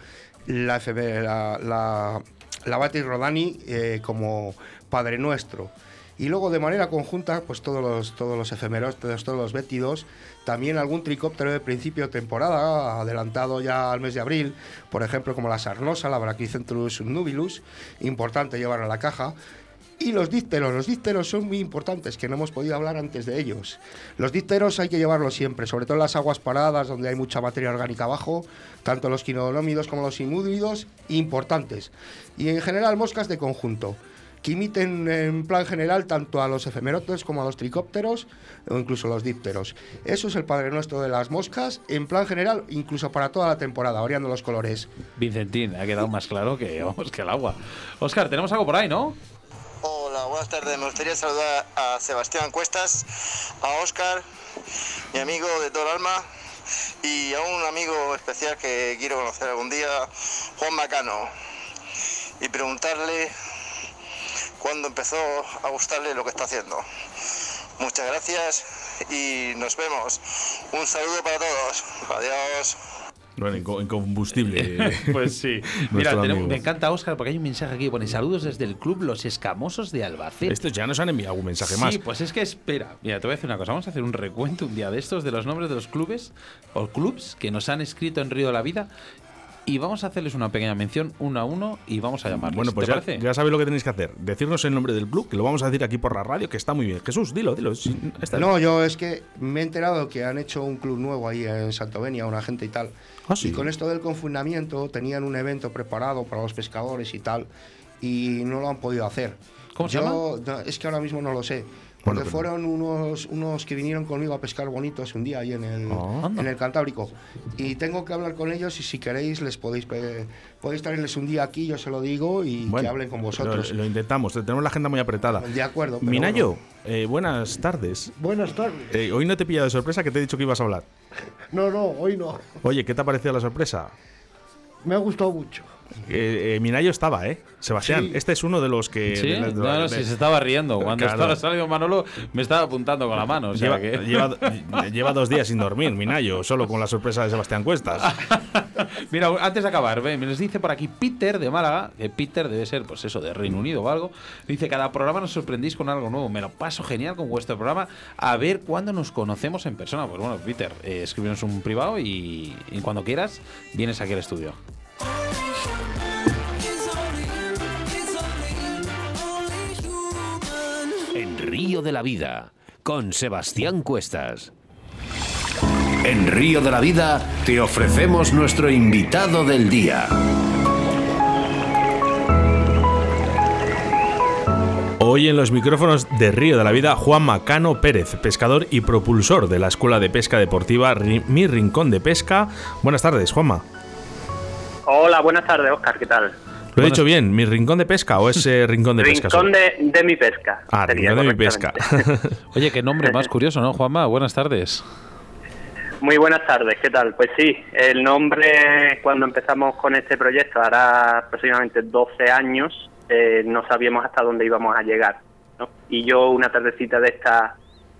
la FB, la, la, la Bati Rodani eh, como Padre Nuestro. Y luego de manera conjunta, pues todos los, todos los efemeros, todos, todos los bétidos, también algún tricóptero de principio de temporada, adelantado ya al mes de abril, por ejemplo, como la sarnosa, la Brachycentrus subnubilus, importante llevar a la caja. Y los dípteros, los dípteros son muy importantes, que no hemos podido hablar antes de ellos. Los dípteros hay que llevarlos siempre, sobre todo en las aguas paradas, donde hay mucha materia orgánica abajo, tanto los quinolómidos como los inmúdidos, importantes. Y en general moscas de conjunto, que imiten en plan general tanto a los efemerotes como a los tricópteros o incluso los dípteros. Eso es el Padre Nuestro de las moscas, en plan general, incluso para toda la temporada, variando los colores. Vicentín, ha quedado más claro que, vamos, que el agua. Oscar, tenemos algo por ahí, ¿no? Hola, buenas tardes. Me gustaría saludar a Sebastián Cuestas, a Óscar, mi amigo de todo el alma, y a un amigo especial que quiero conocer algún día, Juan Macano, y preguntarle cuándo empezó a gustarle lo que está haciendo. Muchas gracias y nos vemos. Un saludo para todos. Adiós. Bueno, en, co- en combustible. [LAUGHS] Pues sí. [LAUGHS] Mira, tenemos- me encanta Óscar porque hay un mensaje aquí pone saludos desde el club Los Escamosos de Albacete. Estos ya nos han enviado un mensaje sí, más. pues es que espera. Mira, te voy a decir una cosa. Vamos a hacer un recuento un día de estos de los nombres de los clubes o clubs que nos han escrito en Río de la Vida y vamos a hacerles una pequeña mención uno a uno y vamos a llamarles. Bueno, pues ¿Te ya, parece? ya sabéis lo que tenéis que hacer. Decirnos el nombre del club, que lo vamos a decir aquí por la radio, que está muy bien. Jesús, dilo, dilo. sí, está bien. No, yo es que me he enterado que han hecho un club nuevo ahí en Santovenia, una gente y tal. Ah, sí. Y con esto del confinamiento tenían un evento preparado para los pescadores y tal, y no lo han podido hacer. ¿Cómo se Yo, no, es que ahora mismo no lo sé. Porque Bueno, fueron unos, unos que vinieron conmigo a pescar bonitos un día ahí en el, Ah. en el Cantábrico. Y tengo que hablar con ellos y si queréis les podéis podéis traerles un día aquí, yo se lo digo, y que hablen con vosotros. Lo, lo intentamos, tenemos la agenda muy apretada. De acuerdo. pero Minayo, bueno. eh, buenas tardes. Buenas tardes. Eh, hoy no te he pillado de sorpresa que te he dicho que ibas a hablar. No, no, hoy no. Oye, ¿qué te ha parecido la sorpresa? Me ha gustado mucho. Eh, eh, Minayo estaba, ¿eh? Sebastián, Sí. este es uno de los que... Sí, de la- de no, la- no, de- si se estaba riendo. Cuando Claro. estaba saliendo Manolo, me estaba apuntando con la mano. O sea Lleva, que- lleva- [LAUGHS] lleva dos días sin dormir, Minayo, solo con la sorpresa de Sebastián Cuestas. [LAUGHS] Mira, antes de acabar, ve, me les dice por aquí Peter de Málaga, que Peter debe ser, pues eso, de Reino Unido o algo. Dice, cada programa nos sorprendís con algo nuevo. Me lo paso genial con vuestro programa. A ver cuándo nos conocemos en persona. Pues bueno, Peter, eh, escríbenos un privado y, y cuando quieras, vienes aquí al estudio. Río de la Vida, con Sebastián Cuestas. En Río de la Vida te ofrecemos nuestro invitado del día. Hoy en los micrófonos de Río de la Vida, Juan Macano Pérez, pescador y propulsor de la Escuela de Pesca Deportiva Mi Rincón de Pesca. Buenas tardes, Juanma. Hola, buenas tardes, Oscar, ¿qué tal? ¿Lo he dicho bien? ¿Mi Rincón de Pesca o es eh, [LAUGHS] Rincón de Pesca? Rincón de, de mi pesca. Ah, Rincón de mi Pesca. [LAUGHS] Oye, qué nombre más curioso, ¿no, Juanma? Buenas tardes. Muy buenas tardes, ¿qué tal? Pues sí, el nombre cuando empezamos con este proyecto, hará aproximadamente 12 años, eh, no sabíamos hasta dónde íbamos a llegar. ¿no? Y yo una tardecita de esta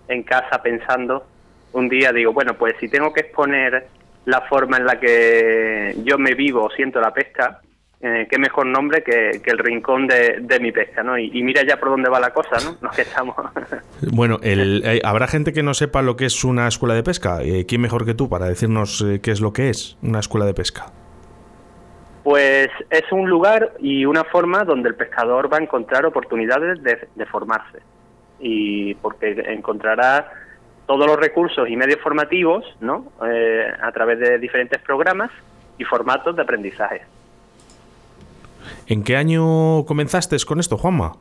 en casa pensando, un día digo, bueno, pues si tengo que exponer la forma en la que yo me vivo o siento la pesca, eh, qué mejor nombre que, que el rincón de, de mi pesca, ¿no? Y, y mira ya por dónde va la cosa, ¿no? Nos estamos... [LAUGHS] Bueno, el- eh, habrá gente que no sepa lo que es una escuela de pesca. Eh, ¿Quién mejor que tú para decirnos eh, qué es lo que es una escuela de pesca? Pues es un lugar y una forma donde el pescador va a encontrar oportunidades de, de formarse. Y porque encontrará todos los recursos y medios formativos, ¿no? A través de diferentes programas y formatos de aprendizaje. ¿En qué año comenzaste con esto, Juanma?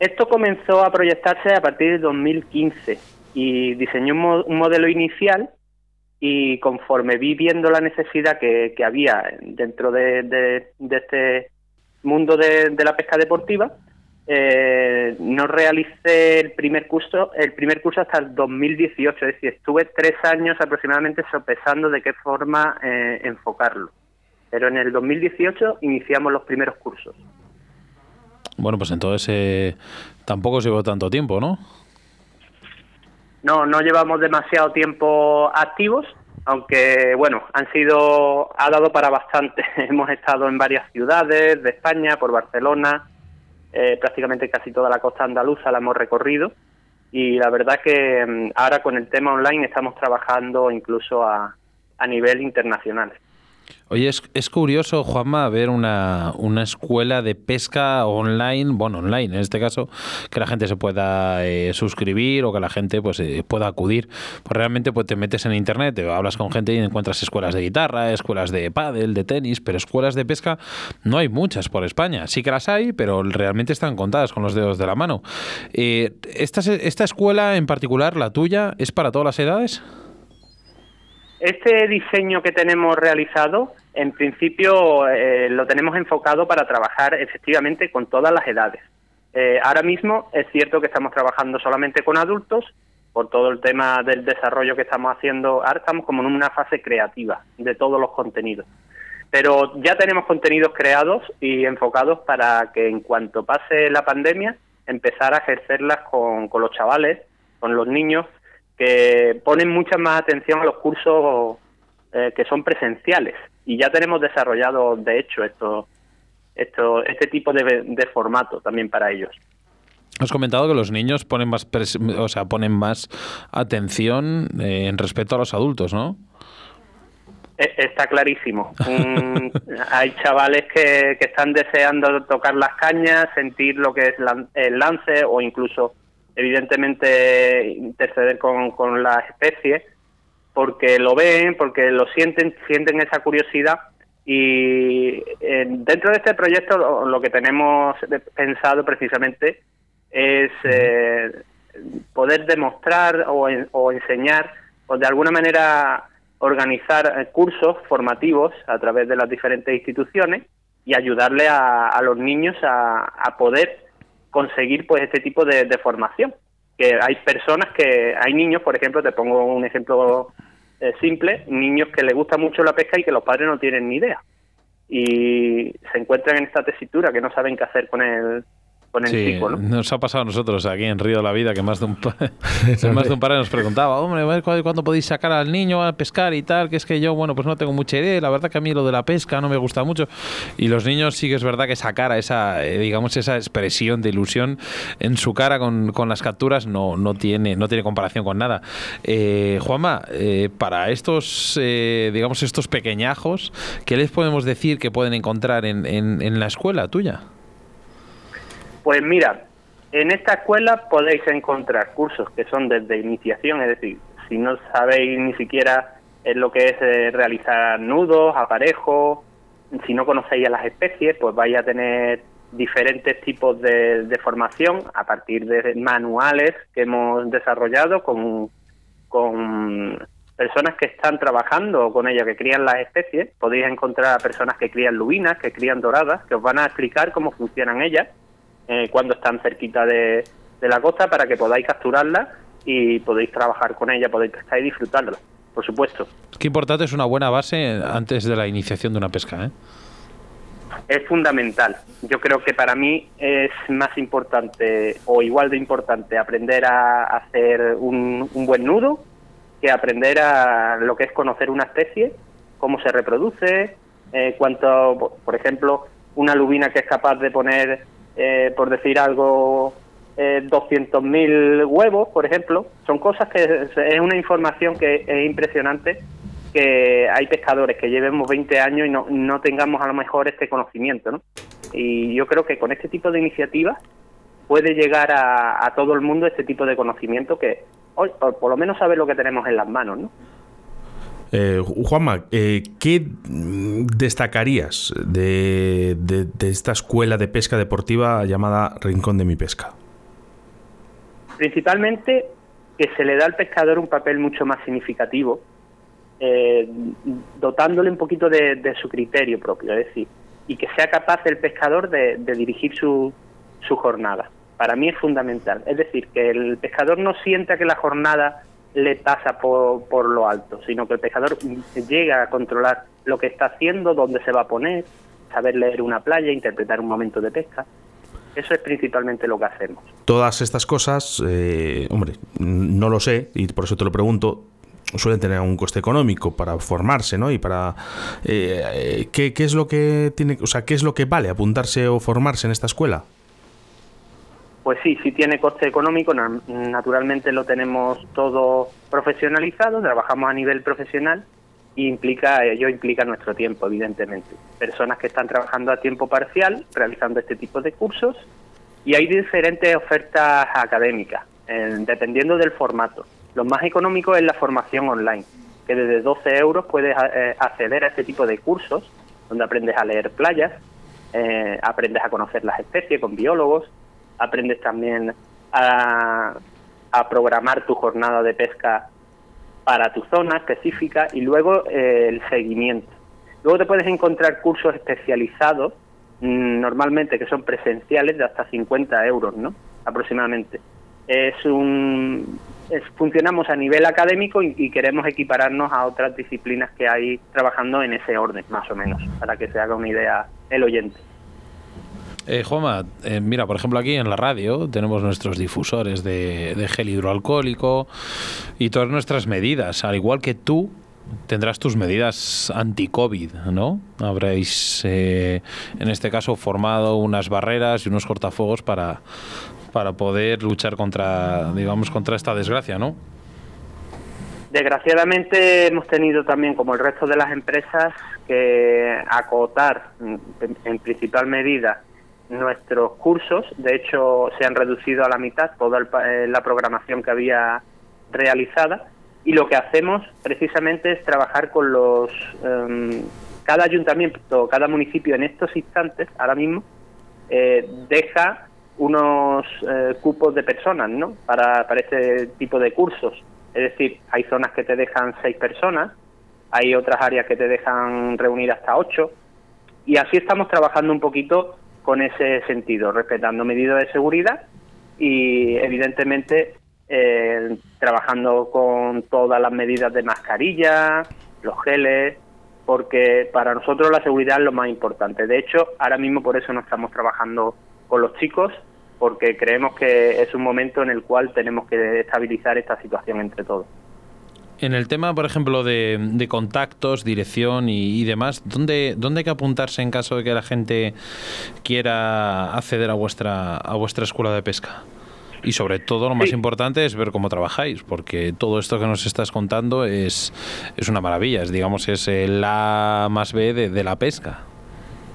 Esto comenzó a proyectarse a partir de 2015 y diseñé un, mo- un modelo inicial y conforme vi viendo la necesidad que, había dentro de, este mundo de, de la pesca deportiva, eh, no realicé el primer curso el primer curso hasta el 2018, es decir, estuve tres años aproximadamente sopesando de qué forma eh, enfocarlo. Pero en el 2018 iniciamos los primeros cursos. Bueno, pues entonces eh, tampoco llevó tanto tiempo, ¿no? No, no llevamos demasiado tiempo activos, aunque bueno, han sido, ha dado para bastante. [LAUGHS] Hemos estado en varias ciudades de España, por Barcelona, eh, prácticamente casi toda la costa andaluza la hemos recorrido y la verdad que mm, ahora con el tema online estamos trabajando incluso a, a nivel internacional. Oye, es, es curioso, Juanma, ver una, una escuela de pesca online, bueno, online en este caso, que la gente se pueda eh, suscribir o que la gente pues eh, pueda acudir. Pues realmente pues te metes en internet, te hablas con gente y encuentras escuelas de guitarra, escuelas de pádel, de tenis, pero escuelas de pesca no hay muchas por España. Sí que las hay, pero realmente están contadas con los dedos de la mano. Eh, esta, ¿Esta escuela en particular, la tuya, es para todas las edades? Este diseño que tenemos realizado, en principio eh, lo tenemos enfocado para trabajar efectivamente con todas las edades. Eh, ahora mismo es cierto que estamos trabajando solamente con adultos por todo el tema del desarrollo que estamos haciendo. Ahora estamos como en una fase creativa de todos los contenidos. Pero ya tenemos contenidos creados y enfocados para que en cuanto pase la pandemia empezar a ejercerlas con, con los chavales, con los niños, que ponen mucha más atención a los cursos eh, que son presenciales y ya tenemos desarrollado de hecho esto, esto, este tipo de, de formato también para ellos. Has comentado que los niños ponen más, pres- o sea, ponen más atención eh, en respecto a los adultos, ¿no? E- Está clarísimo. [LAUGHS] Hay chavales que, que están deseando tocar las cañas, sentir lo que es el lance o incluso, evidentemente, interceder con, con las especies, porque lo ven, porque lo sienten, sienten esa curiosidad. Y eh, dentro de este proyecto lo, lo que tenemos pensado precisamente es eh, poder demostrar o, en- o enseñar o de alguna manera organizar eh, cursos formativos a través de las diferentes instituciones y ayudarle a, a los niños a, a poder conseguir pues este tipo de, de formación. Que hay personas que hay niños por ejemplo te pongo un ejemplo eh, simple niños que les gusta mucho la pesca y que los padres no tienen ni idea. Y se encuentran en esta tesitura que no saben qué hacer con el con el Sí, chico, ¿no? nos ha pasado a nosotros aquí en Río de la Vida que más de un, pa- [LAUGHS] [LAUGHS] más de un padre nos preguntaba, hombre, ¿cuándo, cuándo podéis sacar al niño a pescar y tal? Que es que yo, bueno, pues no tengo mucha idea la verdad que a mí lo de la pesca no me gusta mucho. Y los niños sí que es verdad que esa cara, esa, eh, digamos, esa expresión de ilusión en su cara con, con las capturas no, no, tiene, no tiene comparación con nada. Eh, Juanma, eh, para estos, eh, digamos, estos pequeñajos, ¿qué les podemos decir que pueden encontrar en, en, en la escuela tuya? Pues mira, en esta escuela podéis encontrar cursos que son desde iniciación, es decir, si no sabéis ni siquiera en lo que es eh, realizar nudos, aparejos, si no conocéis a las especies, pues vais a tener diferentes tipos de, de formación a partir de manuales que hemos desarrollado con, con personas que están trabajando con ellas, que crían las especies. Podéis encontrar a personas que crían lubinas, que crían doradas, que os van a explicar cómo funcionan ellas eh, cuando están cerquita de, de la costa para que podáis capturarlas y podéis trabajar con ellas, podéis pescar y disfrutarlas, por supuesto. Qué importante es una buena base antes de la iniciación de una pesca, ¿eh? Es fundamental. Yo creo que para mí es más importante o igual de importante aprender a hacer un, un buen nudo que aprender a lo que es conocer una especie, cómo se reproduce, eh, cuánto, por ejemplo, una lubina que es capaz de poner, eh, por decir algo, eh, 200.000 huevos, por ejemplo, son cosas que es, una información que es impresionante que hay pescadores que llevemos 20 años y no, no tengamos a lo mejor este conocimiento, ¿no? Y yo creo que con este tipo de iniciativas puede llegar a, a todo el mundo este tipo de conocimiento que, hoy, por, por lo menos saber lo que tenemos en las manos, ¿no? Eh, Juanma, eh, ¿qué destacarías de, esta escuela de pesca deportiva llamada Rincón de mi Pesca? Principalmente que se le da al pescador un papel mucho más significativo, eh, dotándole un poquito de, su criterio propio, es decir, y que sea capaz el pescador de, de dirigir su, su jornada. Para mí es fundamental. Es decir, que el pescador no sienta que la jornada le pasa por, por lo alto, sino que el pescador llega a controlar lo que está haciendo, dónde se va a poner, saber leer una playa, interpretar un momento de pesca. Eso es principalmente lo que hacemos. Todas estas cosas, eh, hombre, no lo sé y por eso te lo pregunto, suelen tener un coste económico para formarse, ¿no? Y para eh, eh, ¿qué, qué es lo que tiene, o sea, qué es lo que vale apuntarse o formarse en esta escuela? Pues sí, sí tiene coste económico, na- naturalmente lo tenemos todo profesionalizado, trabajamos a nivel profesional y implica, ello implica nuestro tiempo, evidentemente. Personas que están trabajando a tiempo parcial, realizando este tipo de cursos, y hay diferentes ofertas académicas, dependiendo del formato. Lo más económico es la formación online, que desde 12 euros puedes eh, acceder a este tipo de cursos, donde aprendes a leer playas, eh, aprendes a conocer las especies con biólogos, aprendes también a, a programar tu jornada de pesca para tu zona específica y luego eh, el seguimiento. Luego te puedes encontrar cursos especializados, mm, normalmente que son presenciales, de hasta 50 euros, ¿no? Aproximadamente. Es un, es- funcionamos a nivel académico y, y queremos equipararnos a otras disciplinas que hay trabajando en ese orden, más o menos, para que se haga una idea el oyente. Eh, Juanma, eh, mira, por ejemplo, aquí en la radio tenemos nuestros difusores de, gel hidroalcohólico y todas nuestras medidas. Al igual que tú, tendrás tus medidas anti-COVID, ¿no? Habréis, eh, en este caso, formado unas barreras y unos cortafuegos para, para poder luchar contra, digamos, contra esta desgracia, ¿no? Desgraciadamente hemos tenido también, como el resto de las empresas, que acotar en principal medida nuestros cursos. De hecho, se han reducido a la mitad toda el eh, la programación que había realizada. Y lo que hacemos precisamente es trabajar con los... em, cada ayuntamiento, cada municipio en estos instantes, ahora mismo, eh, deja unos eh, cupos de personas, ¿no? Para, para este tipo de cursos. Es decir, hay zonas que te dejan seis personas, hay otras áreas que te dejan reunir hasta ocho, y así estamos trabajando un poquito con ese sentido, respetando medidas de seguridad y evidentemente eh, trabajando con todas las medidas de mascarilla, los geles, porque para nosotros la seguridad es lo más importante. De hecho, ahora mismo por eso no estamos trabajando con los chicos, porque creemos que es un momento en el cual tenemos que estabilizar esta situación entre todos. En el tema, por ejemplo, de, de contactos, dirección y, y demás, ¿dónde, ¿dónde hay que apuntarse en caso de que la gente quiera acceder a vuestra, a vuestra escuela de pesca? Y sobre todo, lo más importante es ver cómo trabajáis, porque todo esto que nos estás contando es, es una maravilla, es, digamos, es el A más B de, de la pesca.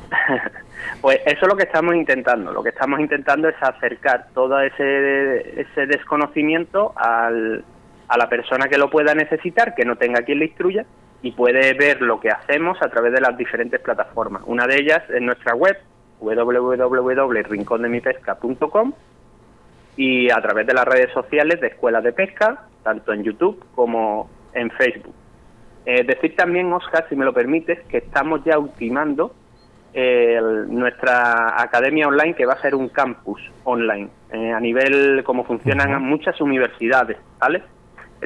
[LAUGHS] Pues eso es lo que estamos intentando. Lo que estamos intentando es acercar todo ese, ese desconocimiento al, a la persona que lo pueda necesitar, que no tenga quien le instruya, y puede ver lo que hacemos a través de las diferentes plataformas. Una de ellas es nuestra web, www.rincondemipesca.com, y a través de las redes sociales de Escuelas de Pesca, tanto en YouTube como en Facebook. Eh, decir también, Oscar, si me lo permites, que estamos ya ultimando el- nuestra academia online, que va a ser un campus online, eh, a nivel como funcionan muchas universidades, ¿vale?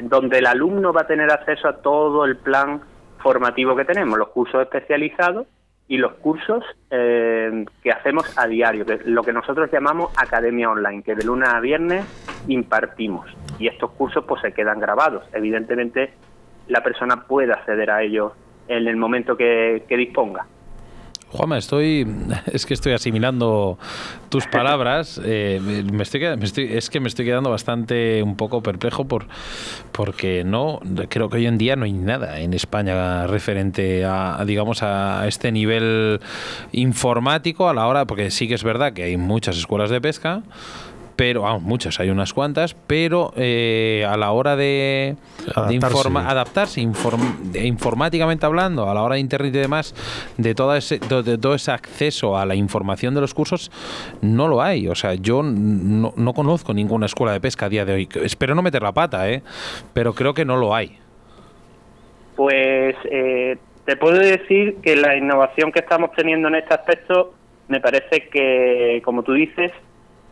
Donde el alumno va a tener acceso a todo el plan formativo que tenemos, los cursos especializados y los cursos eh, que hacemos a diario, que lo que nosotros llamamos academia online, que de lunes a viernes impartimos. Y estos cursos pues se quedan grabados. Evidentemente la persona puede acceder a ellos en el momento que disponga. Juanma, estoy, [LAUGHS] es que estoy asimilando tus palabras. eh, me- estoy, es que me estoy quedando bastante un poco perplejo por, porque no creo que hoy en día no hay nada en España referente a, digamos a este nivel informático a la hora, porque sí que es verdad que hay muchas escuelas de pesca. Pero, vamos, muchas, hay unas cuantas, pero eh, a la hora de, de Adaptarse. informa- adaptarse inform- de- informáticamente hablando, a la hora de internet y demás, de, toda ese, de, de todo ese acceso a la información de los cursos, no lo hay. O sea, yo no, no conozco ninguna escuela de pesca a día de hoy. Espero no meter la pata, ¿eh? pero creo que no lo hay. Pues eh, te puedo decir que la innovación que estamos teniendo en este aspecto me parece que, como tú dices,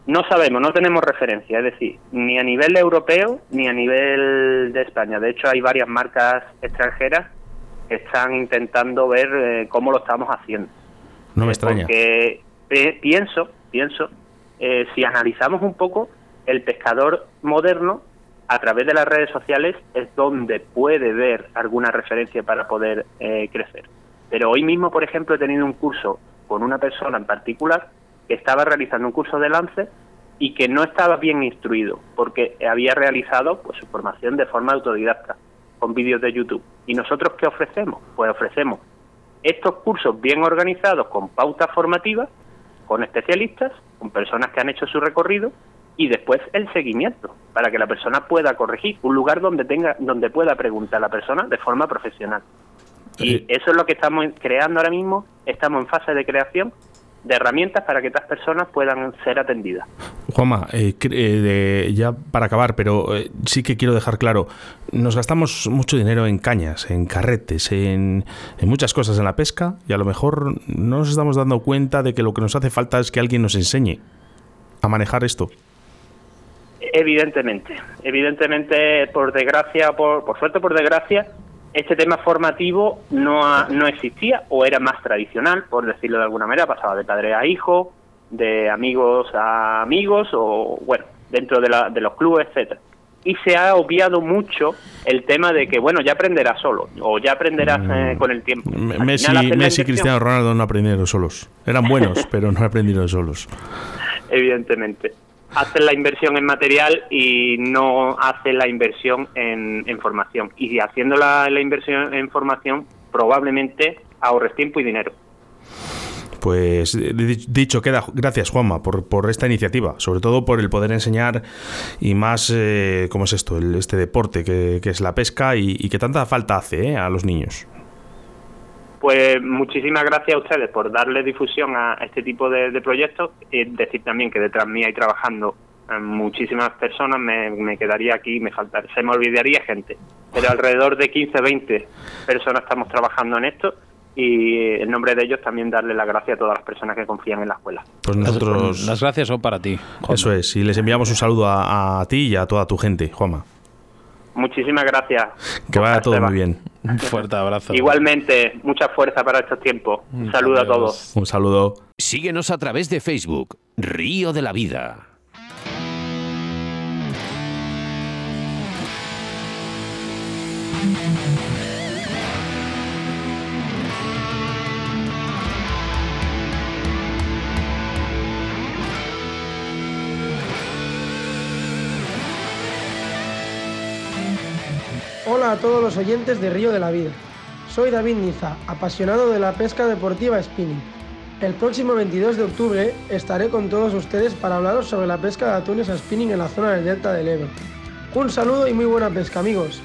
no sabemos, no tenemos referencia, es decir, ni a nivel europeo ni a nivel de España. De hecho, hay varias marcas extranjeras que están intentando ver eh, cómo lo estamos haciendo. No me extraña. Porque pe- pienso, pienso, eh, si analizamos un poco, el pescador moderno a través de las redes sociales es donde puede ver alguna referencia para poder eh, crecer. Pero hoy mismo, por ejemplo, he tenido un curso con una persona en particular que estaba realizando un curso de lance y que no estaba bien instruido porque había realizado pues, su formación de forma autodidacta con vídeos de YouTube. ¿Y nosotros qué ofrecemos? Pues ofrecemos estos cursos bien organizados con pautas formativas, con especialistas, con personas que han hecho su recorrido y después el seguimiento para que la persona pueda corregir, un lugar donde tenga donde pueda preguntar a la persona de forma profesional. Y eso es lo que estamos creando ahora mismo, estamos en fase de creación de herramientas para que estas personas puedan ser atendidas. Juanma, eh, eh, ya para acabar, pero eh, sí que quiero dejar claro, nos gastamos mucho dinero en cañas, en carretes, en, en muchas cosas en la pesca y a lo mejor no nos estamos dando cuenta de que lo que nos hace falta es que alguien nos enseñe a manejar esto. Evidentemente, evidentemente, por desgracia, por, por suerte, por desgracia, este tema formativo no, ha- no existía o era más tradicional, por decirlo de alguna manera, pasaba de padre a hijo, de amigos a amigos o, bueno, dentro de, la- de los clubes, etcétera. y se ha obviado mucho el tema de que, bueno, ya aprenderás solo o ya aprenderás eh, con el tiempo. Al Messi, final, Messi Cristiano Ronaldo no aprendieron solos. Eran buenos, [LAUGHS] pero no aprendieron solos. evidentemente. Hacen la inversión en material y no hacen la inversión en, formación. Y haciendo la, inversión en formación, probablemente ahorres tiempo y dinero. Pues eh, di- dicho queda, gracias Juanma por, por esta iniciativa, sobre todo por el poder enseñar y más, eh, ¿cómo es esto? El, este deporte que, que es la pesca y, y que tanta falta hace eh, a los niños. Pues muchísimas gracias a ustedes por darle difusión a este tipo de, de proyectos y decir también que detrás mí hay trabajando eh, muchísimas personas, me, me quedaría aquí, me faltaría, se me olvidaría gente, pero alrededor de 15, 20 personas estamos trabajando en esto y en nombre de ellos también darle las gracias a todas las personas que confían en la escuela. Pues nosotros... Las gracias son para ti. Juanma. Eso es, y les enviamos un saludo a, a ti y a toda tu gente, Juanma. Muchísimas gracias. Que vaya todo muy bien. [LAUGHS] Un fuerte abrazo. Igualmente, mucha fuerza para estos tiempos. Un saludo a todos. Un saludo. Síguenos a través de Facebook, Río de la Vida. A todos los oyentes de Río de la Vida. Soy David Niza, apasionado de la pesca deportiva spinning. El próximo 22 de octubre estaré con todos ustedes para hablaros sobre la pesca de atunes a spinning en la zona del Delta del Ebro. Un saludo y muy buena pesca, amigos.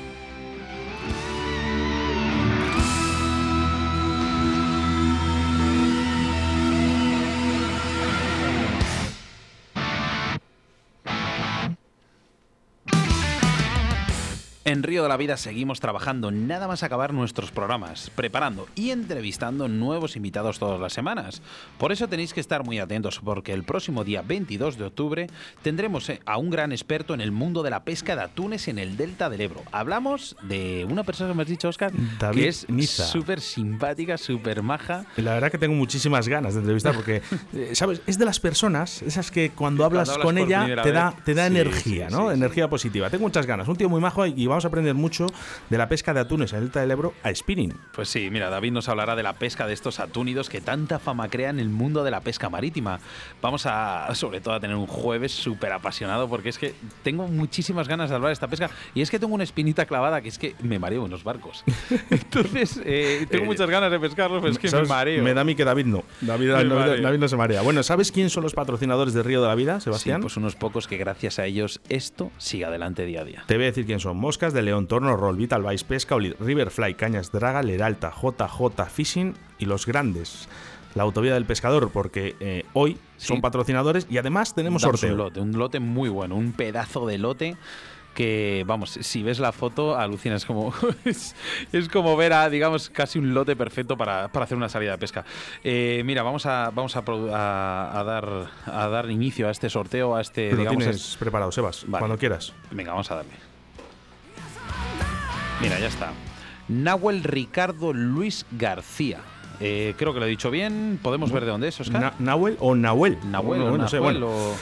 En Río de la Vida seguimos trabajando nada más acabar nuestros programas, preparando y entrevistando nuevos invitados todas las semanas. Por eso tenéis que estar muy atentos porque el próximo día 22 de octubre tendremos eh, a un gran experto en el mundo de la pesca de atunes en el delta del Ebro. Hablamos de una persona que me has dicho, Oscar, David que es Niza. súper simpática, súper maja. La verdad que tengo muchísimas ganas de entrevistar porque, [LAUGHS] eh, ¿sabes? Es de las personas, esas que cuando hablas hablas con ella te da, te da Sí, energía, sí, ¿no? sí, energía positiva. Tengo muchas ganas. Un tío muy majo y vamos a aprender mucho de la pesca de atunes en el delta del Ebro a spinning. Pues sí, mira, David nos hablará de la pesca de estos atúnidos que tanta fama crea en el mundo de la pesca marítima. Vamos a, sobre todo, a tener un jueves súper apasionado porque es que tengo muchísimas ganas de hablar de esta pesca y es que tengo una espinita clavada que es que me mareo en los barcos. [LAUGHS] Entonces, eh, tengo Eh, muchas ganas de pescarlos, pero es que ¿Sabes? me mareo. Me da a mí que David no. David, no se marea. Bueno, ¿sabes quién son los patrocinadores de Río de la Vida, Sí, Sebastián? pues unos pocos que gracias a ellos esto sigue adelante día a día. Te voy a decir quién son. Moscas de León, Torno Roll, Vital Vice, Pesca, Riverfly, Cañas Draga, Leralta, JJ Fishing y los grandes. La autovía del pescador, porque eh, hoy son patrocinadores y además tenemos Damos sorteo. Un lote, un lote muy bueno, un pedazo de lote que, vamos, si ves la foto, alucinas como. [LAUGHS] es, es como ver a, digamos, casi un lote perfecto para, para hacer una salida de pesca. Eh, mira, vamos a, vamos a, produ- a- a dar, a dar inicio a este sorteo, a este, Lo digamos. tienes es- preparado, Sebas, Vale. cuando quieras. Venga, vamos a darle. Mira, ya está. Nahuel Ricardo Luis García. Eh, creo que lo he dicho bien. ¿Podemos ver de dónde es, Oscar? Na- ¿Nahuel o Nahuel? Nahuel o no sé, Nahuel bueno. o-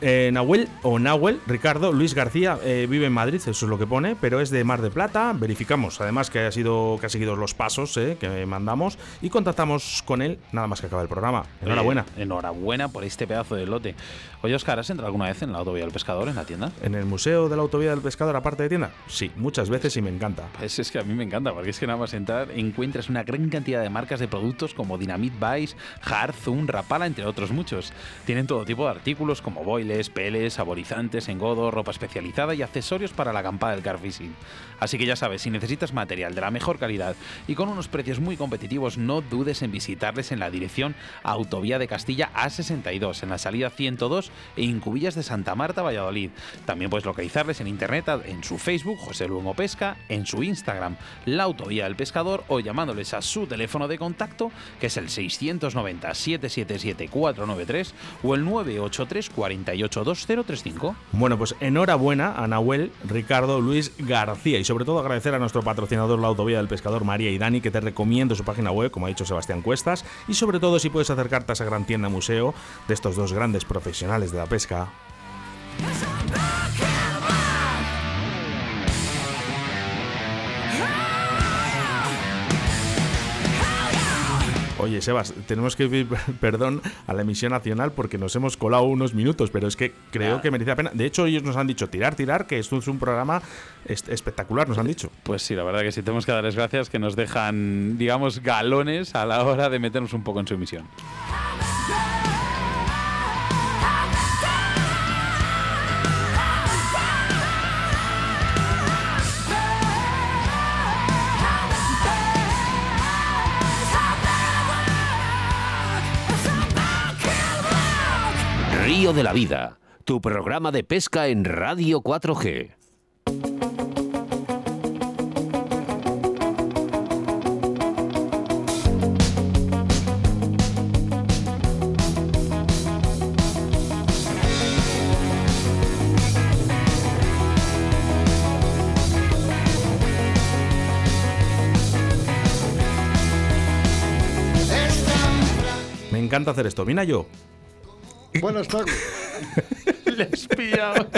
Eh, Nahuel o Nahuel, Ricardo Luis García eh, vive en Madrid, eso es lo que pone, pero es de Mar de Plata. Verificamos además que ha sido que ha seguido los pasos eh, que mandamos y contactamos con él nada más que acaba el programa. Enhorabuena. Enhorabuena por este pedazo de lote. Oye, Oscar, ¿has entrado alguna vez en la autovía del pescador, en la tienda? ¿En el Museo de la Autovía del Pescador, aparte de tienda? Sí, muchas veces y me encanta. Pues es que a mí me encanta, porque es que nada más entrar encuentras una gran cantidad de marcas de productos como Dynamite Vice, Hard, Zoom, Rapala, entre otros muchos. Tienen todo tipo de artículos como boiles, peles, saborizantes, engodo, ropa especializada y accesorios para la acampada del car fishing. Así que ya sabes, si necesitas material de la mejor calidad y con unos precios muy competitivos, no dudes en visitarles en la dirección Autovía de Castilla A62, en la salida 102 e Incubillas de Santa Marta, Valladolid. También puedes localizarles en internet en su Facebook, José Luengo Pesca, en su Instagram, La Autovía del Pescador, o llamándoles a su teléfono de contacto, que es el 690-777-493 o el 983-482035. Bueno, pues enhorabuena a Nahuel, Ricardo, Luis García y sobre todo agradecer a nuestro patrocinador la Autovía del Pescador María y Dani que te recomiendo su página web, como ha dicho Sebastián Cuestas, y sobre todo si puedes acercarte a esa gran tienda museo de estos dos grandes profesionales de la pesca. Oye, Sebas, tenemos que pedir [LAUGHS] perdón a la emisión nacional porque nos hemos colado unos minutos, pero es que creo que merece la pena. De hecho, ellos nos han dicho tirar, tirar, que esto es un programa espectacular, nos han dicho. Pues sí, la verdad que sí, tenemos que darles gracias que nos dejan, digamos, galones a la hora de meternos un poco en su emisión. De la Vida, tu programa de pesca en Radio 4G. Me encanta hacer esto. Mira yo. Buenas tardes. [LAUGHS] Le has pillado.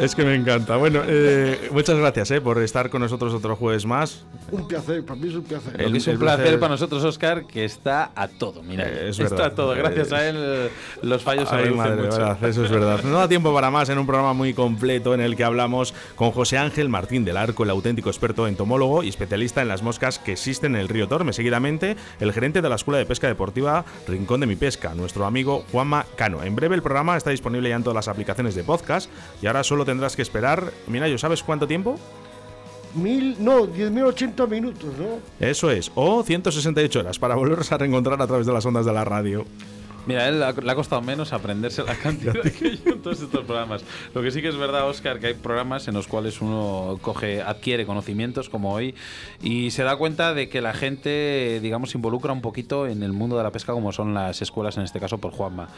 Es que me encanta. Bueno, eh, muchas gracias eh, por estar con nosotros otro jueves más. Un placer, para mí es un placer. Que es un el placer, placer- para nosotros, Oscar, que está a todo. Mira, Eh, es está verdad. a todo. Gracias Eh, a él, los fallos se Ay, reducen madre, mucho. verdad, eso es verdad. No da tiempo para más en un programa muy completo en el que hablamos con José Ángel Martín del Arco, el auténtico experto entomólogo y especialista en las moscas que existen en el río Torme. Seguidamente, el gerente de la Escuela de Pesca Deportiva Rincón de Mi Pesca, nuestro amigo Juanma Cano. En breve el programa está disponible ya en todas las aplicaciones de podcast y ahora solo tendrás que esperar. Mira, ¿yo sabes cuánto tiempo? Mil, no, 10.080 minutos, ¿no? Eso es, o 168 horas para volvernos a reencontrar a través de las ondas de la radio. Mira, a él le ha- le ha costado menos aprenderse la [LAUGHS] cantidad que yo en todos estos programas. Lo que sí que es verdad, Oscar, que hay programas en los cuales uno coge, adquiere conocimientos como hoy y se da cuenta de que la gente, digamos, se involucra un poquito en el mundo de la pesca como son las escuelas, en este caso por Juanma.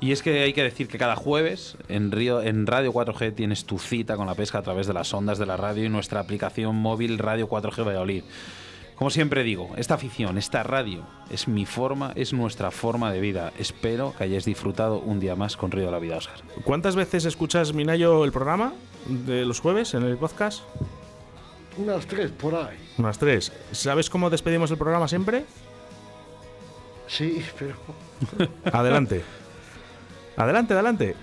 Y es que hay que decir que cada jueves en, Río, en Radio 4G tienes tu cita con la pesca a través de las ondas de la radio y nuestra aplicación móvil Radio 4G Valladolid. Como siempre digo, esta afición, esta radio, es mi forma, es nuestra forma de vida. Espero que hayáis disfrutado un día más con Río de la Vida, Oscar. ¿Cuántas veces escuchas, Minayo, el programa de los jueves en el podcast? Unas tres por ahí. Unas tres. ¿Sabes cómo despedimos el programa siempre? Sí, pero. Adelante. [LAUGHS] adelante, adelante.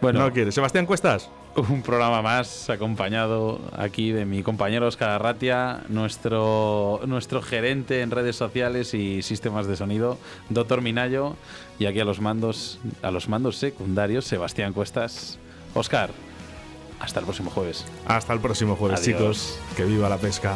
Bueno, No quiere. Sebastián Cuestas. un programa más acompañado aquí de mi compañero Oscar Arratia, nuestro, nuestro gerente en redes sociales y sistemas de sonido, Doctor Minayo, y aquí a los mandos, a los mandos secundarios, Sebastián Cuestas. Oscar, hasta el próximo jueves. Hasta el próximo jueves, Adiós. chicos. Que viva la pesca.